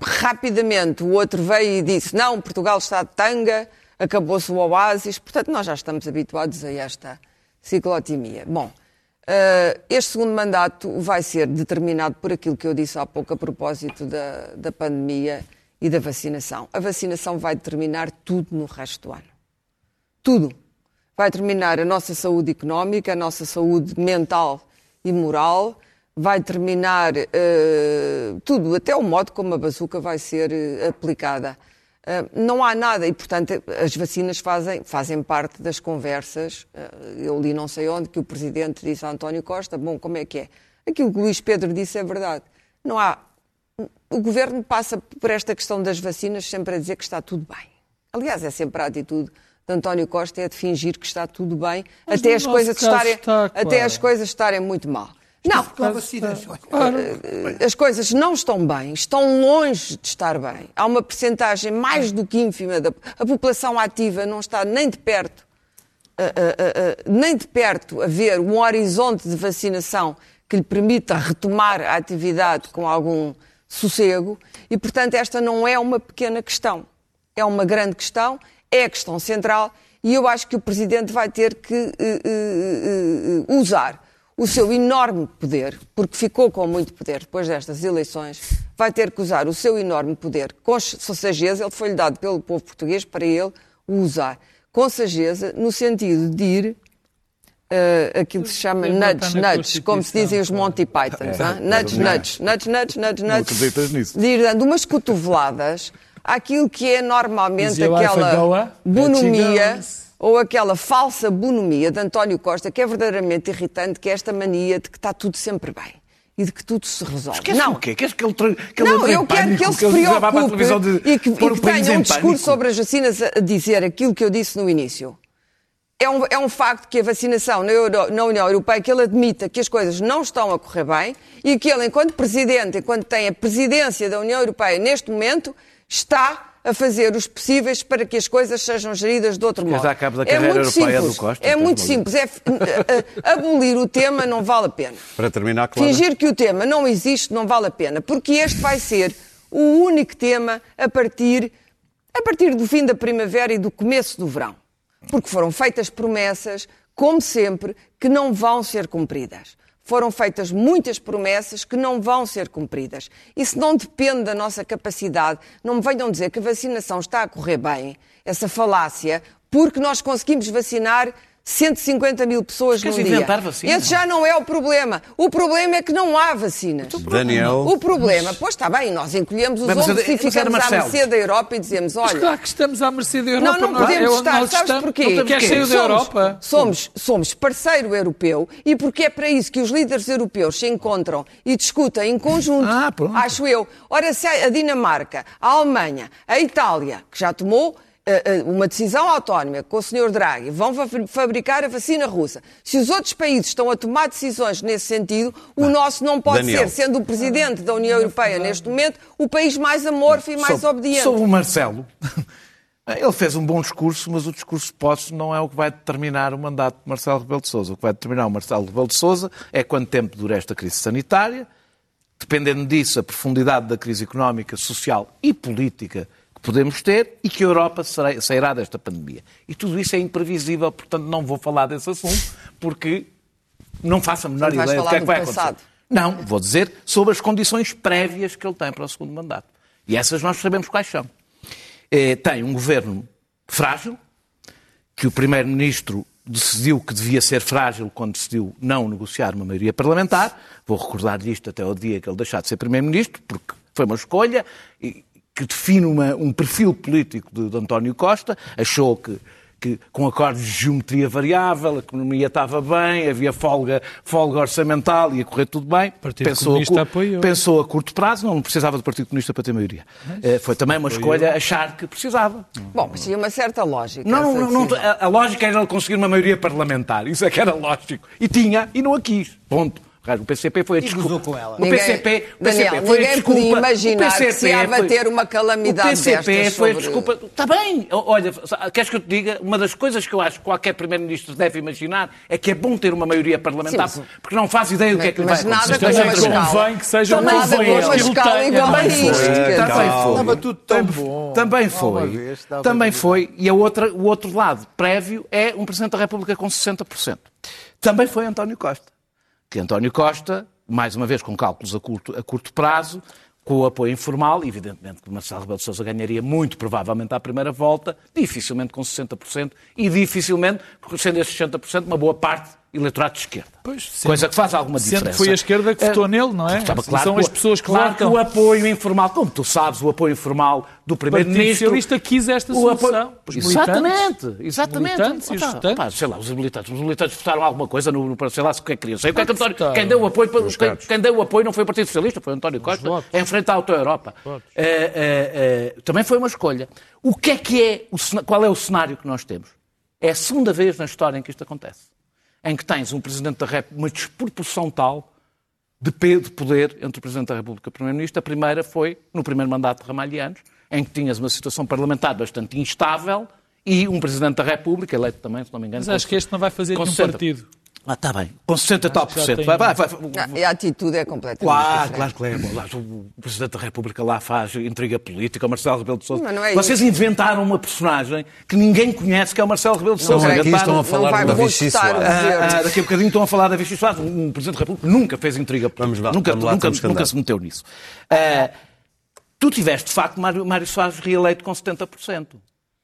rapidamente. O outro veio e disse: Não, Portugal está de tanga, acabou-se o oásis. Portanto, nós já estamos habituados a esta ciclotimia. Bom, este segundo mandato vai ser determinado por aquilo que eu disse há pouco a propósito da, da pandemia e da vacinação. A vacinação vai determinar tudo no resto do ano. Tudo. Vai determinar a nossa saúde económica, a nossa saúde mental e moral, vai determinar eh, tudo, até o modo como a bazuca vai ser eh, aplicada. Eh, não há nada, e portanto as vacinas fazem, fazem parte das conversas. Eh, eu li não sei onde que o Presidente disse a António Costa, bom, como é que é? Aquilo que o Luís Pedro disse é verdade. Não há o governo passa por esta questão das vacinas sempre a dizer que está tudo bem. Aliás, é sempre a atitude de António Costa é de fingir que está tudo bem, Mas até as coisas estarem está, até claro. as coisas estarem muito mal. Não, as coisas não estão bem, estão longe de estar bem. Há uma percentagem mais do que ínfima da a população ativa não está nem de perto a- a- a- a- nem de perto a ver um horizonte de vacinação que lhe permita retomar a atividade com algum sossego. E, portanto, esta não é uma pequena questão. É uma grande questão, é a questão central e eu acho que o Presidente vai ter que eh, eh, eh, usar o seu enorme poder, porque ficou com muito poder depois destas eleições, vai ter que usar o seu enorme poder com sageza, ele foi-lhe dado pelo povo português para ele o usar com sageza, no sentido de ir eh, aquilo que se chama nudge, nudge, como se dizem os Monty Pythons, hã? nudge, nudge, nudge, nudge, nudge, Não nudge, acreditas nisso? de ir dando umas cotoveladas àquilo que é normalmente aquela bonomia. Ou aquela falsa bonomia de António Costa, que é verdadeiramente irritante, que é esta mania de que está tudo sempre bem e de que tudo se resolve. Não, o quê? Queres que ele, que ele não, eu quero pânico, que ele se preocupe de e que, e que tenha um discurso pânico. sobre as vacinas a a dizer aquilo que eu disse no início. É um, é um facto que a vacinação na, Euro- na União Europeia, que ele admita que as coisas não estão a correr bem e que ele, enquanto Presidente, enquanto tem a presidência da União Europeia neste momento, está a fazer os possíveis para que as coisas sejam geridas de outro Queres modo. dar cabo da é carreira muito europeia simples. do Costa? É Estás muito simples. É, a- a- abolir o tema não vale a pena. Para terminar, Clara. Fingir que o tema não existe não vale a pena, porque este vai ser o único tema a partir, a partir do fim da primavera e do começo do verão. Porque foram feitas promessas, como sempre, que não vão ser cumpridas. Foram feitas muitas promessas que não vão ser cumpridas. Isso não depende da nossa capacidade. Não me venham dizer que a vacinação está a correr bem, essa falácia, porque nós conseguimos vacinar 150 mil pessoas Queres num dia. inventar vacina? Esse já não é o problema. O problema é que não há vacinas. Daniel. O problema, pois está bem, nós encolhemos os Mas, mas, ombros e mas ficamos à mercê da Europa e dizemos, Mas olha, claro que estamos à mercê da Europa. não, não nós- podemos é onde estar. nós Sabes estamos. porquê? Queres sair da somos, Europa? Somos, somos parceiro europeu e porque é para isso que os líderes europeus se encontram e discutem em conjunto, Ah, pronto. acho eu. Ora, se a Dinamarca, a Alemanha, a Itália, que já tomou uma decisão autónoma com o Sr. Draghi, vão fa- fabricar a vacina russa. Se os outros países estão a tomar decisões nesse sentido, o nosso não pode Daniel. ser, sendo o presidente da União Europeia neste momento, o país mais amorfo e mais Sobre- obediente. Sobre o Marcelo, ele fez um bom discurso, mas o discurso de posse não é o que vai determinar o mandato de Marcelo Rebelo de Sousa. O que vai determinar o Marcelo Rebelo de Sousa é quanto tempo dura esta crise sanitária, dependendo disso, a profundidade da crise económica, social e política podemos ter e que a Europa sairá desta pandemia. E tudo isso é imprevisível, portanto não vou falar desse assunto, porque não faço a menor ideia do que é que vai acontecer. passado. Não, vou dizer sobre as condições prévias que ele tem para o segundo mandato. E essas nós sabemos quais são. Eh, tem um governo frágil, que o Primeiro-Ministro decidiu que devia ser frágil quando decidiu não negociar uma maioria parlamentar. Vou recordar-lhe isto até ao dia que ele deixar de ser Primeiro-Ministro, porque foi uma escolha e- que define uma- um perfil político de, de António Costa. Achou que, que com acordos de geometria variável, a economia estava bem, havia folga, folga orçamental, ia correr tudo bem. Partido pensou, a apoiou. pensou a curto prazo, não precisava do Partido Comunista para ter maioria. Eh, Foi também uma escolha achar que precisava. Bom, mas tinha uma certa lógica. Não, não, não, a, a lógica era ele conseguir uma maioria parlamentar. Isso é que era lógico. E tinha, e não a quis. Ponto. O PCP foi a desculpa. com ela. O Ninguém- PCP, o Daniel, PCP foi a desculpa. podia imaginar O PCP que se ia foi- bater uma calamidade O PCP destas foi a sobre- desculpa. Está bem. Olha, queres que eu te diga? Uma das coisas que eu acho que qualquer Primeiro-Ministro deve imaginar é que é bom ter uma maioria parlamentar, Sim, porque não faz ideia do que é que lhe vai Mas nada acontecer. com uma convém que seja Também uma escala igual a Também isto. Também foi. Estava tudo tão bom. Também foi. Também tudo foi. E a outra, o outro lado prévio é um Presidente da República com 60%. Também foi António Costa. Que António Costa, mais uma vez com cálculos a curto, a curto prazo, com o apoio informal, evidentemente que Marcelo Rebelo de Sousa ganharia muito provavelmente à primeira volta, dificilmente com 60% e dificilmente, sendo esses 60%, uma boa parte eleitorado de esquerda. Pois, sempre- Coisa que faz alguma sendo diferença. foi a esquerda que votou nele, não é? Estava São que as pessoas que claro que o apoio informal, como tu sabes, o apoio informal do O Partido Primeiro-Ministro. Socialista quis esta solução. apoio- Exatamente, exatamente. Os militantes e os pá, sei lá, os militantes. Os militantes votaram alguma coisa no, no sei lá, se o que é que queriam. Sei o que é que Claro António, quem deu o apoio, quem, quem deu o apoio não foi o Partido Socialista, foi o António Costa, votos. a enfrentar a auto Europa. também foi uma escolha. O que é que é, o qual é o cenário que nós temos? É a segunda vez na história em que isto acontece. Em que tens um Presidente da República, uma desproporção tal de poder entre o Presidente da República e o Primeiro-Ministro. A primeira foi no primeiro mandato de Ramalhianos, em que tinhas uma situação parlamentar bastante instável e um Presidente da República, eleito também, se não me engano. Mas acho que este não vai fazer nenhum 60. partido. Ah, está bem. Com 60 e tal por já cento. Vai, vai, vai. Não, E a atitude é completamente Claro, diferente. claro que é. O Presidente da República lá faz intriga política, o Marcelo Rebelo de Sousa. Não é Vocês isso. inventaram uma personagem que ninguém conhece, que é o Marcelo Rebelo de Sousa. é que Inventaram- estão a falar da Vichy Soares. Ah, ah, daqui a bocadinho estão a falar da Vichy Soares. Um Presidente da República nunca fez intriga política. Vamos lá, nunca, vamos lá, nunca, nunca andar. se meteu nisso. Ah, tu tiveste, de facto, Mário, Mário Soares reeleito com 70%.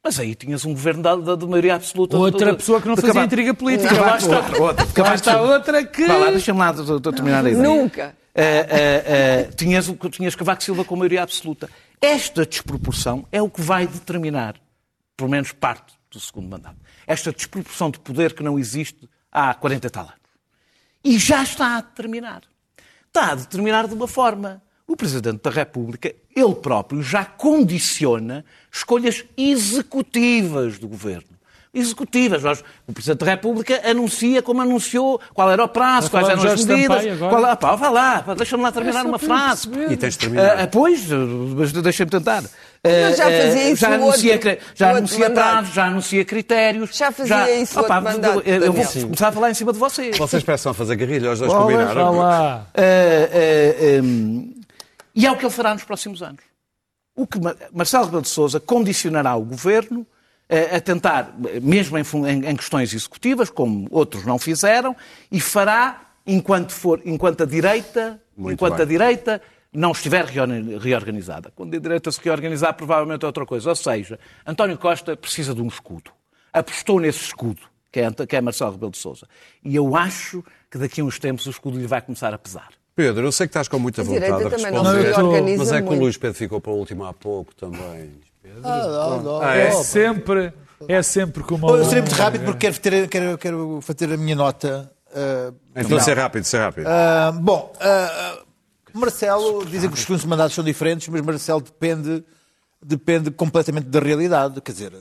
Mas aí tinhas um governo da, da, da maioria absoluta. Outra de- pessoa que não de fazia intriga política. Está. outra, outra. Silva. outra que... Vá lá, deixa-me lá de- de- de terminar a ideia. Nunca. Ah, ah, ah, tinhas, tinhas Cavaco Silva com maioria absoluta. Esta desproporção é o que vai determinar, pelo menos parte do segundo mandato. Esta desproporção de poder que não existe há 40 e tal anos. E já está a determinar. Está a determinar de uma forma. O Presidente da República, ele próprio, já condiciona escolhas executivas do Governo. Executivas. Nós- O Presidente da República anuncia como anunciou qual era o prazo, quais eram as medidas. Qual, ah, pá, vá lá, deixa-me lá terminar É uma frase. perceber. E tens de terminar. Ah, pois, mas deixa-me tentar. Mas já Ah, fazia ah, isso já anuncia, outro- já anuncia prazos, já anuncia critérios. Já fazia isso no Opá, outro mandato, eu, eu vou Daniel. começar a falar em cima de vocês. Vocês peçam a fazer guerrilha, os dois Bolas, combinaram. Vá lá. Ah, ah, hum, e é o que ele fará nos próximos anos. O que Ma- Marcelo Rebelo de Sousa condicionará o governo ah, a tentar, mesmo em, questões executivas, como outros não fizeram, e fará enquanto for, enquanto a direita, Muito enquanto bem. a direita não estiver reorganizada. Quando a direita se reorganizar, provavelmente é outra coisa. Ou seja, António Costa precisa de um escudo. Apostou nesse escudo, que é, que é Marcelo Rebelo de Sousa. E eu acho que daqui a uns tempos o escudo lhe vai começar a pesar. Pedro, eu sei que estás com muita A vontade de também não responder. se mas é que o. Luís Pedro ficou para o último há pouco também. É é? sempre, é sempre como... Eu serei muito rápido porque quero, ter, quero, quero fazer a minha nota. ah, Então, ser rápido, ser rápido. Ah, bom, ah, ah, Marcelo, dizem que os segundos mandatos são diferentes, mas Marcelo depende, depende completamente da realidade. Quer dizer,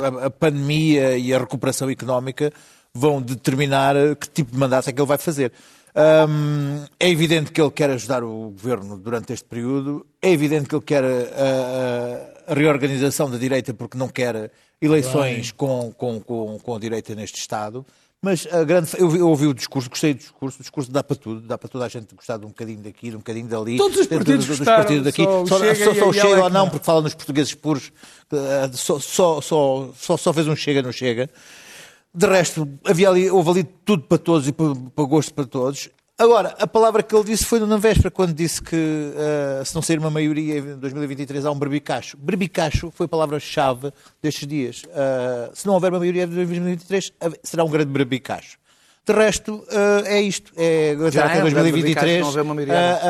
a, a pandemia e a recuperação económica vão determinar que tipo de mandato é que ele vai fazer. Hum, é evidente que ele quer ajudar o governo durante este período, é evidente que ele quer a, a- reorganização da direita porque não quer eleições com, com, com, com a direita neste Estado. Mas a grande. Eu, eu ouvi o discurso, gostei do discurso. O discurso dá para tudo, dá para toda a gente gostar de um bocadinho daqui, de um bocadinho dali. Todos os Dos- partidos dos gostaram, partidos daqui. só o Só, Chega só, só Chega Yala ou não, não. porque fala nos portugueses puros. Só, só, só, só, só fez um Chega, não chega. De resto, havia ali, houve ali tudo para todos e para, para gosto para todos. Agora, a palavra que ele disse foi na véspera, quando disse que uh, se não sair uma maioria em 2023 há um berbicacho. Berbicacho foi a palavra-chave destes dias. Uh, se não houver uma maioria em 2023, será um grande berbicacho. De resto, uh, é isto. É Já até é, 2023 não haver uma maioria.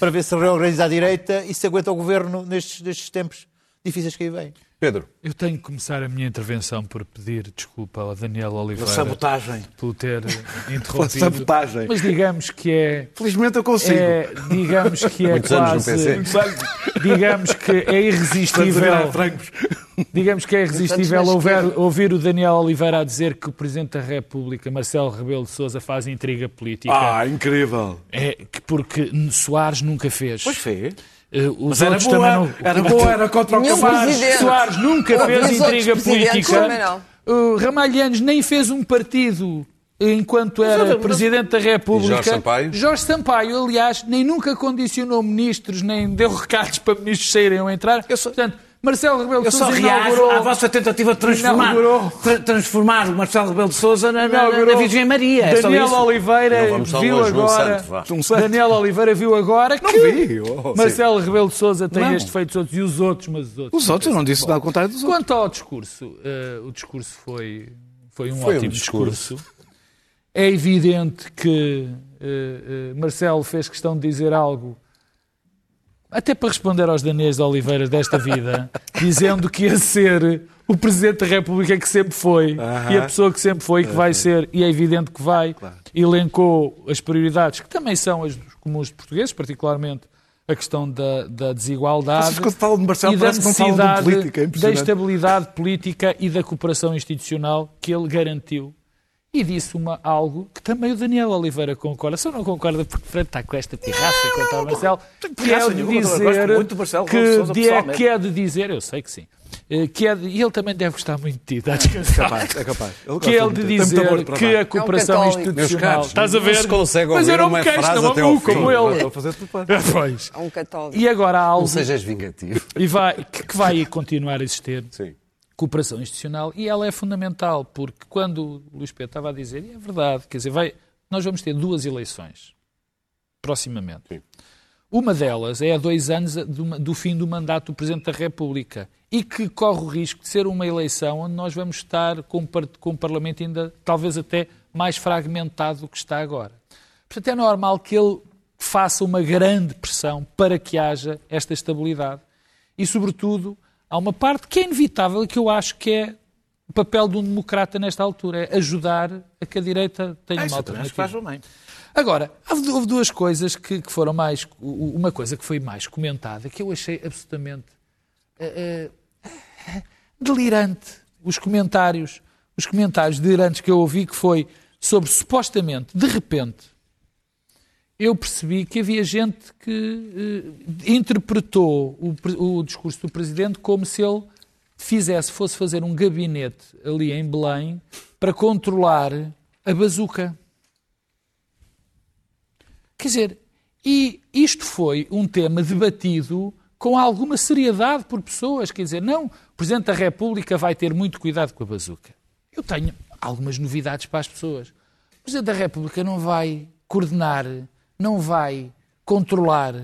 para ver se reorganiza a direita e se aguenta o governo nestes, nestes tempos difíceis que aí vêm. Pedro. Eu tenho que começar a minha intervenção por pedir desculpa ao Daniel Oliveira. sabotagem. Por ter interrompido. sabotagem. Mas digamos que é. Felizmente eu consigo. É, digamos que é Muitos anos no quase. PC. Digamos que é irresistível. Digamos que é irresistível ouvir, ouvir o Daniel Oliveira a dizer que o Presidente da República, Marcelo Rebelo de Sousa, faz intriga política. Ah, incrível. É que- porque Soares nunca fez. Pois fez. Eh, os Mas era boa, também não. era boa, era contra o presidente. Soares nunca fez intriga política. Uh, Ramalhianos nem fez um partido enquanto era Presidente da República. E Jorge Sampaio? Jorge Sampaio, aliás, nem nunca condicionou ministros, nem deu recados para ministros saírem ou entrar. Portanto, Marcelo Rebelo de Eu só Sousa reajo inaugurou... à vossa tentativa de transformar, tra- transformar o Marcelo Rebelo de Sousa na, na, na Virgem Maria. É só Daniel. Oliveira viu agora. santo. Um. Daniel Oliveira viu agora que vi, oh, Marcelo Rebelo de Sousa tem Não. estes feitos outros e os outros, mas os outros. Os outros, eu não disse nada ao contrário dos outros. Quanto ao discurso, eh, o discurso foi, foi um Foi um ótimo discurso. discurso. É evidente que eh, eh, Marcelo fez questão de dizer algo, até para responder aos Daniels de Oliveira desta vida, dizendo que ia ser o Presidente da República que sempre foi e a pessoa que sempre foi e que vai ser, e é evidente que vai. Elencou as prioridades, que também são as dos comuns de portugueses, particularmente a questão da, da desigualdade Vocês, falam de Marcelo, e da necessidade política, é da estabilidade política e da cooperação institucional que ele garantiu. E disse uma, algo que também o Daniel Oliveira concorda, só não concorda porque frente está com esta pirraça contra o Marcelo, que é de dizer muito do Marcelo que, de- pessoalmente. que é de dizer, eu sei que sim, eh, que é de, e ele também deve gostar muito de ti, está descansado. Capaz, é capaz. Ele Que é ele de dizer que a cooperação católico. Meus institucional. caros, Estás a ver? se consegue Mas eu ouvir não me queixo, não amo como ele. Estou a fazer tudo para. Pois. É um católico. E agora há algo Não sejas vingativo. e vai, que, que vai continuar a existir Sim. Cooperação institucional e ela é fundamental, porque quando o Luís Pedro estava a dizer, e é verdade, quer dizer, vai, nós vamos ter duas eleições proximamente. Sim. Uma delas é a dois anos do, do fim do mandato do Presidente da República e que corre o risco de ser uma eleição onde nós vamos estar com, com um Parlamento ainda talvez até mais fragmentado do que está agora. Portanto, é normal que ele faça uma grande pressão para que haja esta estabilidade. E, sobretudo, há uma parte que é inevitável e que eu acho que é o papel de um democrata nesta altura, é ajudar a que a direita tenha É uma alternativa. faz bem. Agora, houve duas coisas que, que foram mais. Uma coisa que foi mais comentada, que eu achei absolutamente eh, eh, delirante. Os comentários, os comentários delirantes que eu ouvi, que foi sobre supostamente, de repente, eu percebi que havia gente que eh, interpretou o, o discurso do Presidente como se ele fizesse, fosse fazer um gabinete ali em Belém para controlar a bazuca. Quer dizer, e isto foi um tema debatido com alguma seriedade por pessoas. Quer dizer, não, o Presidente da República vai ter muito cuidado com a bazuca. Eu tenho algumas novidades para as pessoas. O Presidente da República não vai coordenar, não vai controlar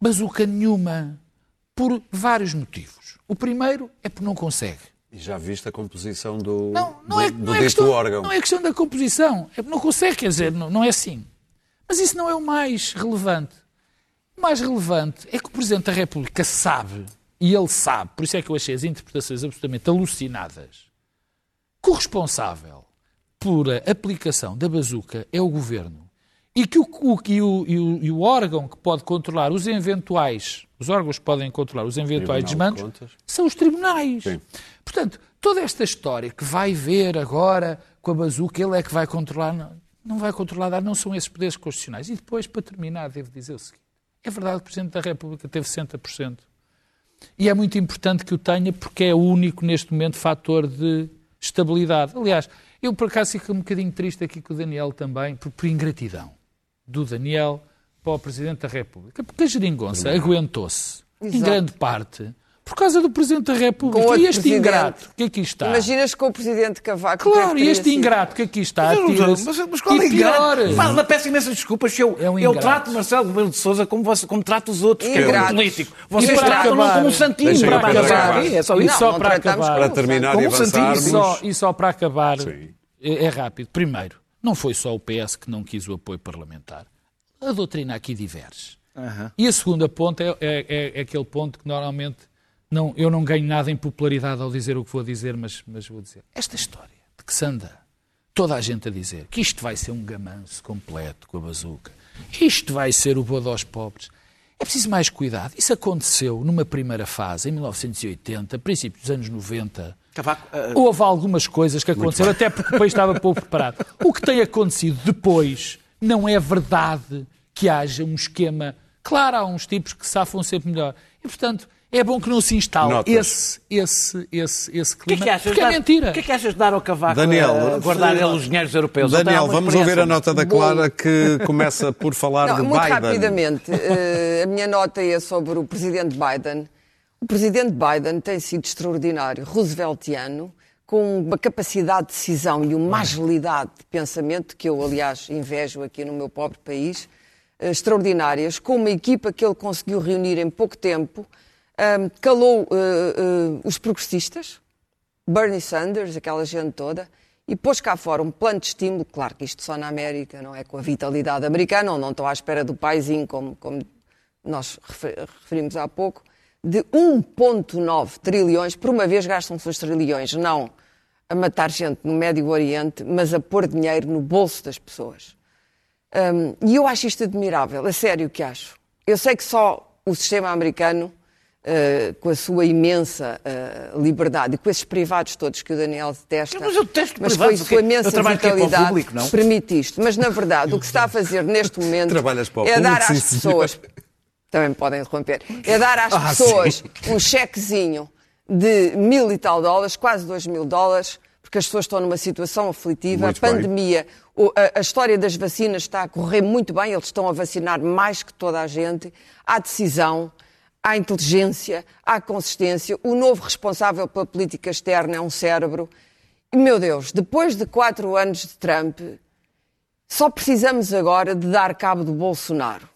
bazuca nenhuma por vários motivos. O primeiro é porque não consegue. E já viste a composição do, Não, não do, é, não é questão, órgão? não é questão da composição. É, não consegue, quer dizer, não, não é assim. Mas isso não é o mais relevante. O mais relevante é que o Presidente da República sabe, e ele sabe, por isso é que eu achei as interpretações absolutamente alucinadas, que o responsável por a aplicação da bazuca é o Governo. E que o, o- e o, e o- órgão que pode controlar os eventuais, os órgãos que podem controlar os eventuais de desmandos, Contas. são os tribunais. Sim. Portanto, toda esta história que vai ver agora com a bazuca, ele é que vai controlar, não, não vai controlar, nada, não são esses poderes constitucionais. E depois, para terminar, devo dizer o seguinte: é verdade que o Presidente da República teve 60%. E é muito importante que o tenha porque é o único, neste momento, fator de estabilidade. Aliás, eu por acaso fico um bocadinho triste aqui com o Daniel também, por, por ingratidão do Daniel para o Presidente da República. Porque a geringonça aguentou-se, em grande parte, Por causa do Presidente da República. Com E este presidente. ingrato que aqui está. Imaginas com o Presidente Cavaco. Claro, é que e este ingrato que aqui está. Mas, mas, mas qual é e pior. Fala, peço imensas desculpas eu, É um eu trato Marcelo Rebelo de Sousa como, você, como trato os outros, que é um político. E Vocês tratam-no como um santinho. deixem para acabar. acabar. É só E isso. só não para acabar. Para terminar Como e avançarmos. E só, e só para acabar, é, é rápido. Primeiro, não foi só o PS que não quis o apoio parlamentar. A doutrina aqui diverge. E a segunda ponto é, é- é aquele ponto que normalmente não, eu não ganho nada em popularidade ao dizer o que vou dizer, mas, mas vou dizer. Esta história de que se anda toda a gente a dizer que isto vai ser um gamanço completo com a bazuca, isto vai ser o bodo aos pobres. É preciso mais cuidado. Isso aconteceu numa primeira fase, em 1980, princípios dos anos 90. Cavaco, ah, Houve algumas coisas que aconteceram, até porque o país estava pouco preparado. O que tem acontecido depois não é verdade que haja um esquema. Claro, há uns tipos que safam sempre melhor. E, portanto, é bom que não se instale Notas. esse, esse, esse, esse o que é clima. que achas? porque é dar- mentira. O que é que achas de dar ao Cavaco Daniel, a guardar ele os dinheiros europeus? Daniel, vamos ouvir a nota da Clara que começa por falar Não, de muito Biden. rapidamente, eh, a minha nota é sobre o presidente Biden. O presidente Biden tem sido extraordinário, rooseveltiano, com uma capacidade de decisão e uma agilidade de pensamento, que eu, aliás, invejo aqui no meu pobre país, eh, extraordinárias, com uma equipa que ele conseguiu reunir em pouco tempo, calou eh, eh, os progressistas, Bernie Sanders, aquela gente toda, e pôs cá fora um plano de estímulo, claro que isto só na América, não é com a vitalidade americana, ou não estou à espera do paizinho, como, como nós refer- referimos há pouco, de 1,9 trilhões, por uma vez gastam-se os trilhões, não a matar gente no Médio Oriente, mas a pôr dinheiro no bolso das pessoas. Hum, e eu acho isto admirável, a sério que acho. Eu sei que só o sistema americano, eh, com a sua imensa eh, liberdade e com esses privados todos que o Daniel detesta, Mas eu detesto mas privados, com a sua imensa vitalidade, público, permite isto. Mas, na verdade, o que se está a fazer neste momento é dar às pessoas... Também me podem interromper. É dar às Ah, pessoas um chequezinho de mil e tal dólares, quase dois mil dólares, porque as pessoas estão numa situação aflitiva. Muito pandemia, o- a, a história das vacinas está a correr muito bem, eles estão a vacinar mais que toda a gente. Há decisão, há inteligência, há consistência. O novo responsável pela política externa é um cérebro. E, meu Deus, depois de quatro anos de Trump, só precisamos agora de dar cabo do Bolsonaro.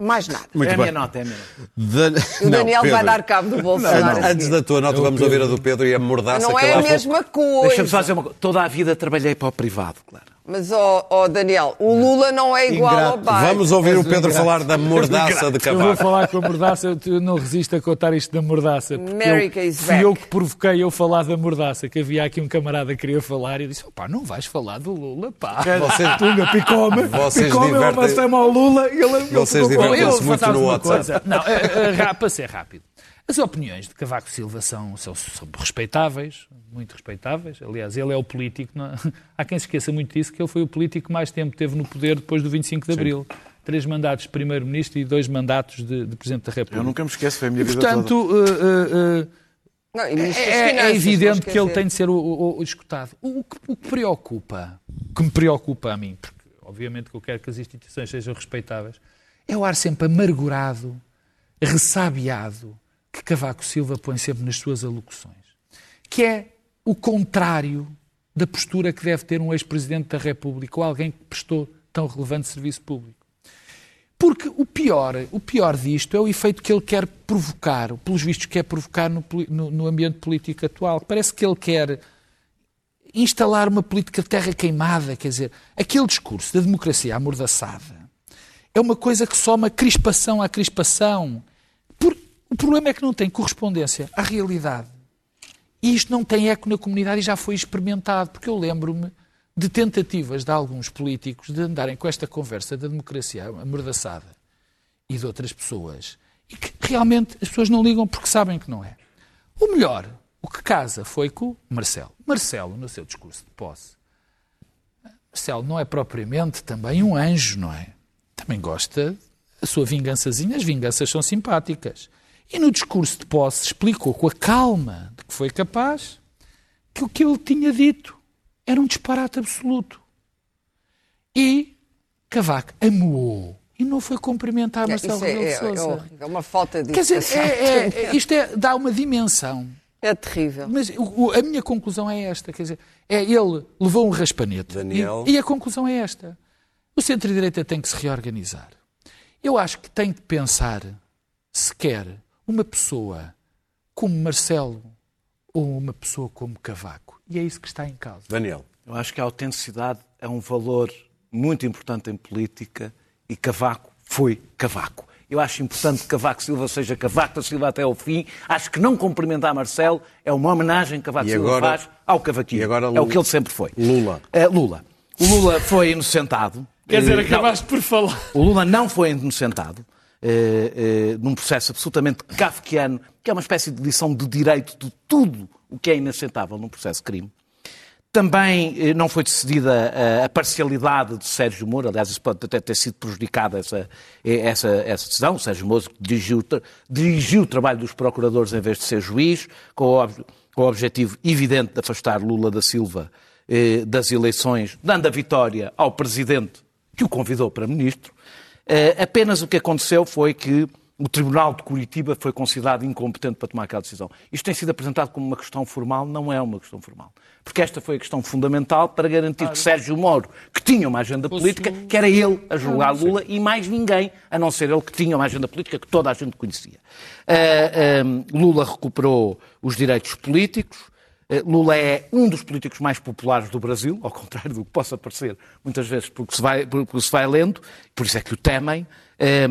Mais nada. Muito É a minha nota, é a minha nota. Dan- O Não, Daniel vai dar cabo do Bolsonaro. Antes da tua nota, vamos ouvir a do Pedro e a mordaça Não é a mesma coisa. Deixa-me só dizer uma coisa. Toda a vida trabalhei para o privado, claro. Mas, ó ó, Daniel, o Lula não é igual ao Ingrato. Biden. Vamos ouvir o Pedro ingrato. falar da mordaça de Eu vou falar com a mordaça, eu- eu não resisto a contar isto da mordaça. America eu, is fui eu back. que provoquei eu falar da mordaça, que havia aqui um camarada que queria falar e eu disse, opá, não vais falar do Lula, pá. Vocês- Tunga, picou-me. Vocês Picou-me, eu divertem- avancei-me ao Lula e ele... ele Vocês Eu Divertem-se muito no uma WhatsApp. coisa. Não, é, é, para ser rápido. As opiniões de Cavaco Silva são, são, são respeitáveis, muito respeitáveis. Aliás, ele é o político. não- Há quem se esqueça muito disso, que ele foi o político que mais tempo teve no poder depois do 25 de Abril. Três mandatos de Primeiro-Ministro e dois mandatos de, de Presidente da República. Eu nunca me esqueço, foi a minha E, vida toda. portanto, uh, uh, uh, Não, é, é evidente que ele tem de ser o, o- o escutado. O, o que, o que preocupa, o que me preocupa a mim, porque obviamente que eu quero que as instituições sejam respeitáveis, é o ar sempre amargurado, ressabiado, que Cavaco Silva põe sempre nas suas alocuções. Que é o contrário da postura que deve ter um ex-presidente da República ou alguém que prestou tão relevante serviço público. Porque o pior, o pior disto é o efeito que ele quer provocar, pelos vistos quer provocar no, no- no ambiente político atual. Parece que ele quer instalar uma política de terra queimada, quer dizer, aquele discurso da democracia amordaçada é uma coisa que soma crispação à crispação. O problema é que não tem correspondência à realidade. E isto não tem eco na comunidade e já foi experimentado, porque eu lembro-me de tentativas de alguns políticos de andarem com esta conversa da democracia amordaçada e de outras pessoas e que realmente as pessoas não ligam porque sabem que não é. O melhor, o que casa foi com Marcelo. Marcelo, no seu discurso de posse, Marcelo não é propriamente também um anjo, não é? Também gosta a sua vingançazinha, as vinganças são simpáticas. E no discurso de posse explicou com a calma de que foi capaz que o que ele tinha dito era um disparate absoluto. E Cavaco amoou e não foi cumprimentar É, Marcelo é, Rebelo de é, é Sousa. horrível, é uma falta de Quer dizer, é- é- é- isto é- dá uma dimensão. É terrível. Mas o- o- a minha conclusão é esta, quer dizer, é ele levou um raspanete. Daniel. E, e a conclusão é esta. O centro-direita tem que se reorganizar. Eu acho que tem de pensar se quer uma pessoa como Marcelo ou uma pessoa como Cavaco. E é isso que está em causa. Daniel. Eu acho que a autenticidade é um valor muito importante em política e Cavaco foi Cavaco. Eu acho importante que Cavaco Silva seja Cavaco da Silva até ao fim. Acho que não cumprimentar Marcelo é uma homenagem que Cavaco E Silva agora- faz ao Cavaquinho. e agora é o Lula- que ele sempre foi. Lula. É, Lula. O Lula foi inocentado. Quer dizer, Eh, não, acabaste por falar. o Lula não foi inocentado num processo absolutamente kafkiano, que é uma espécie de lição de direito de tudo o que é inacentável num processo de crime. Também eh, não foi decidida eh, a parcialidade de Sérgio Moro, aliás, isso pode até ter sido prejudicada essa, eh, essa, essa decisão. O Sérgio Moro dirigiu, dirigiu o trabalho dos procuradores em vez de ser juiz, com o, com o objetivo evidente de afastar Lula da Silva eh, das eleições, dando a vitória ao presidente que o convidou para ministro. Eh, apenas o que aconteceu foi que o Tribunal de Curitiba foi considerado incompetente para tomar aquela decisão. Isto tem sido apresentado como uma questão formal, não é uma questão formal. Porque esta foi a questão fundamental para garantir que Sérgio Moro, que tinha uma agenda política, que era ele a julgar Lula e mais ninguém, a não ser ele que tinha uma agenda política que toda a gente conhecia. Ah, ah, Lula recuperou os direitos políticos, eh, Lula é um dos políticos mais populares do Brasil, ao contrário do que possa parecer muitas vezes porque se vai, porque se vai lendo, por isso é que o temem. Eh,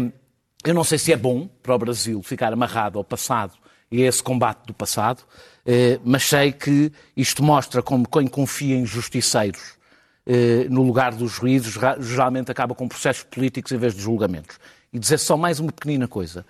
Eu não sei se é bom para o Brasil ficar amarrado ao passado e a esse combate do passado, eh, mas sei que isto mostra como quem confia em justiceiros eh, no lugar dos juízes ra- geralmente acaba com processos políticos em vez de julgamentos. E dizer só mais uma pequenina coisa.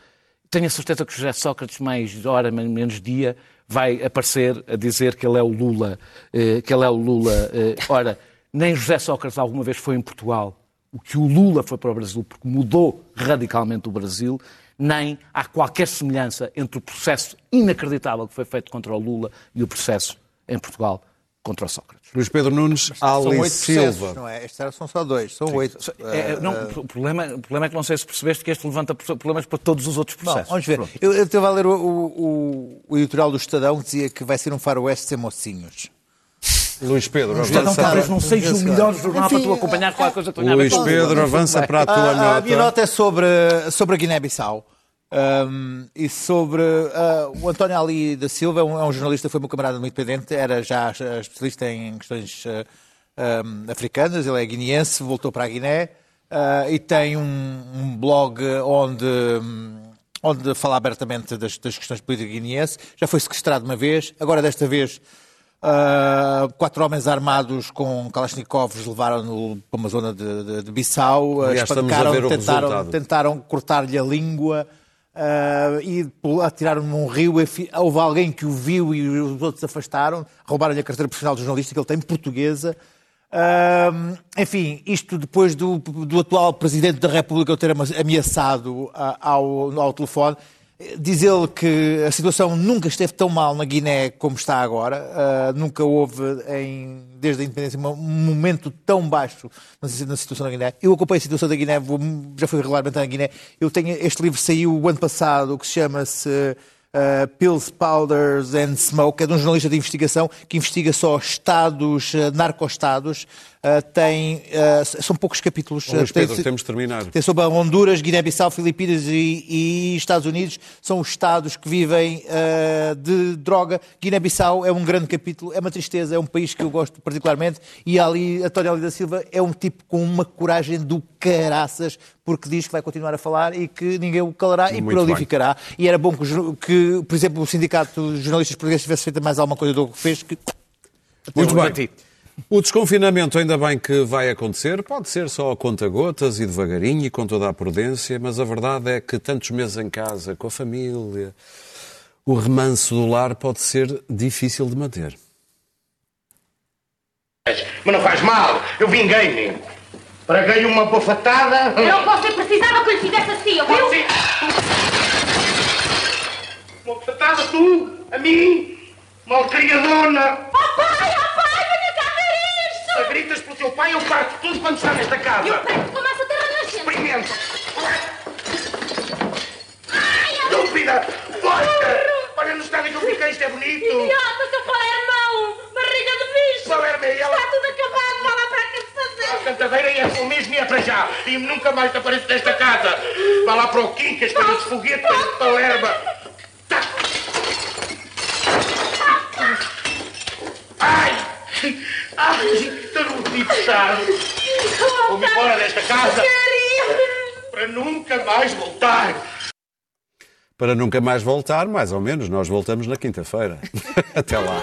Tenho a certeza que José Sócrates, mais hora, men- menos dia, vai aparecer a dizer que ele é o Lula. eh, que ele é o Lula. eh. Ora, nem José Sócrates alguma vez foi em Portugal o que o Lula foi para o Brasil, porque mudou radicalmente o Brasil, nem há qualquer semelhança entre o processo inacreditável que foi feito contra o Lula e o processo em Portugal contra o Sócrates. Luís Pedro Nunes, São Ali Silva. não é? Estes são só dois, são oito. É, é, não, o, problema, o problema é que não sei se percebeste que este levanta problemas para todos os outros processos. vamos ver. Pronto. Eu, eu estava a ler o, o, o editorial do Estadão que dizia que vai ser um faroeste sem mocinhos. Luís Pedro, Estadão avança, talvez não seja o melhor jornal para tu Enfim, acompanhar qualquer coisa a Luís Pedro, avança para a tua A, a nota. minha nota é sobre, sobre a Guiné-Bissau. Um, e sobre uh, o António Ali da Silva, é um, é um jornalista, foi meu camarada muito independente, era já especialista em questões uh, um, africanas, ele é guineense, voltou para a Guiné uh, e tem um, blog onde, onde fala abertamente das, das questões políticas guineenses. Já foi sequestrado uma vez, agora desta vez Uh, quatro homens armados com Kalashnikovs levaram-no para uma zona de, de, de Bissau, o tentaram, tentaram cortar-lhe a língua uh, e atiraram-no num rio. Houve alguém que o viu e os outros afastaram, roubaram-lhe a carteira profissional de jornalista que ele tem, portuguesa. Uh, enfim, isto depois do, do atual Presidente da República o ter ameaçado uh, ao, ao telefone. Diz ele que a situação nunca esteve tão mal na Guiné como está agora. Uh, nunca houve, em- desde a independência, um momento tão baixo na, situação da Guiné. Eu acompanho a situação da Guiné, vou- já fui regularmente na Guiné. Eu tenho, este livro saiu o ano passado, que se chama-se uh, Pills, Powders and Smoke. É de um jornalista de investigação que investiga só estados, uh. Uh, tem, uh, são poucos capítulos. Oh, Luís tem- Pedro, temos de terminar. tem sobre Honduras, Guiné-Bissau, Filipinas e, e Estados Unidos. São os estados que vivem uh, de droga. Guiné-Bissau é um grande capítulo, é uma tristeza, é um país que eu gosto particularmente. E ali, António Ali da Silva é um tipo com uma coragem do caraças, porque diz que vai continuar a falar e que ninguém o calará e Muito por ali ficará. E era bom que, que, por exemplo, o Sindicato de Jornalistas Portugueses tivesse feito mais alguma coisa do que fez. Que... Muito bem. O desconfinamento, ainda bem que vai acontecer, pode ser só a conta-gotas e devagarinho e com toda a prudência, mas a verdade é que tantos meses em casa, com a família, o remanso do lar pode ser difícil de manter. Mas não faz mal, eu vinguei-me. Traguei uma bofatada. Não, você precisava que eu lhe fizesse assim, ouviu? Você- Uma bofatada, tu, a mim, malcriadona. Oh pai, se gritas pelo teu pai, eu parto tudo quando está nesta casa. Eu parto como essa terra na gente. Experimenta. Ai, Estúpida! Porca! Olha no estado que eu fiquei, isto é bonito. Idiota, seu Palermão! Barriga de bicho! Palermo é ela... Está tudo acabado, vá lá para a cantadeira. A cantadeira é o mesmo e é para já. E nunca mais te apareço nesta casa. Vá lá para o Quincas, para o foguete para Palermo. Ai! Estou num tipo fechado! Vou-me embora desta casa! Para nunca mais voltar! Para nunca mais voltar, mais ou menos, nós voltamos na quinta-feira. Até lá.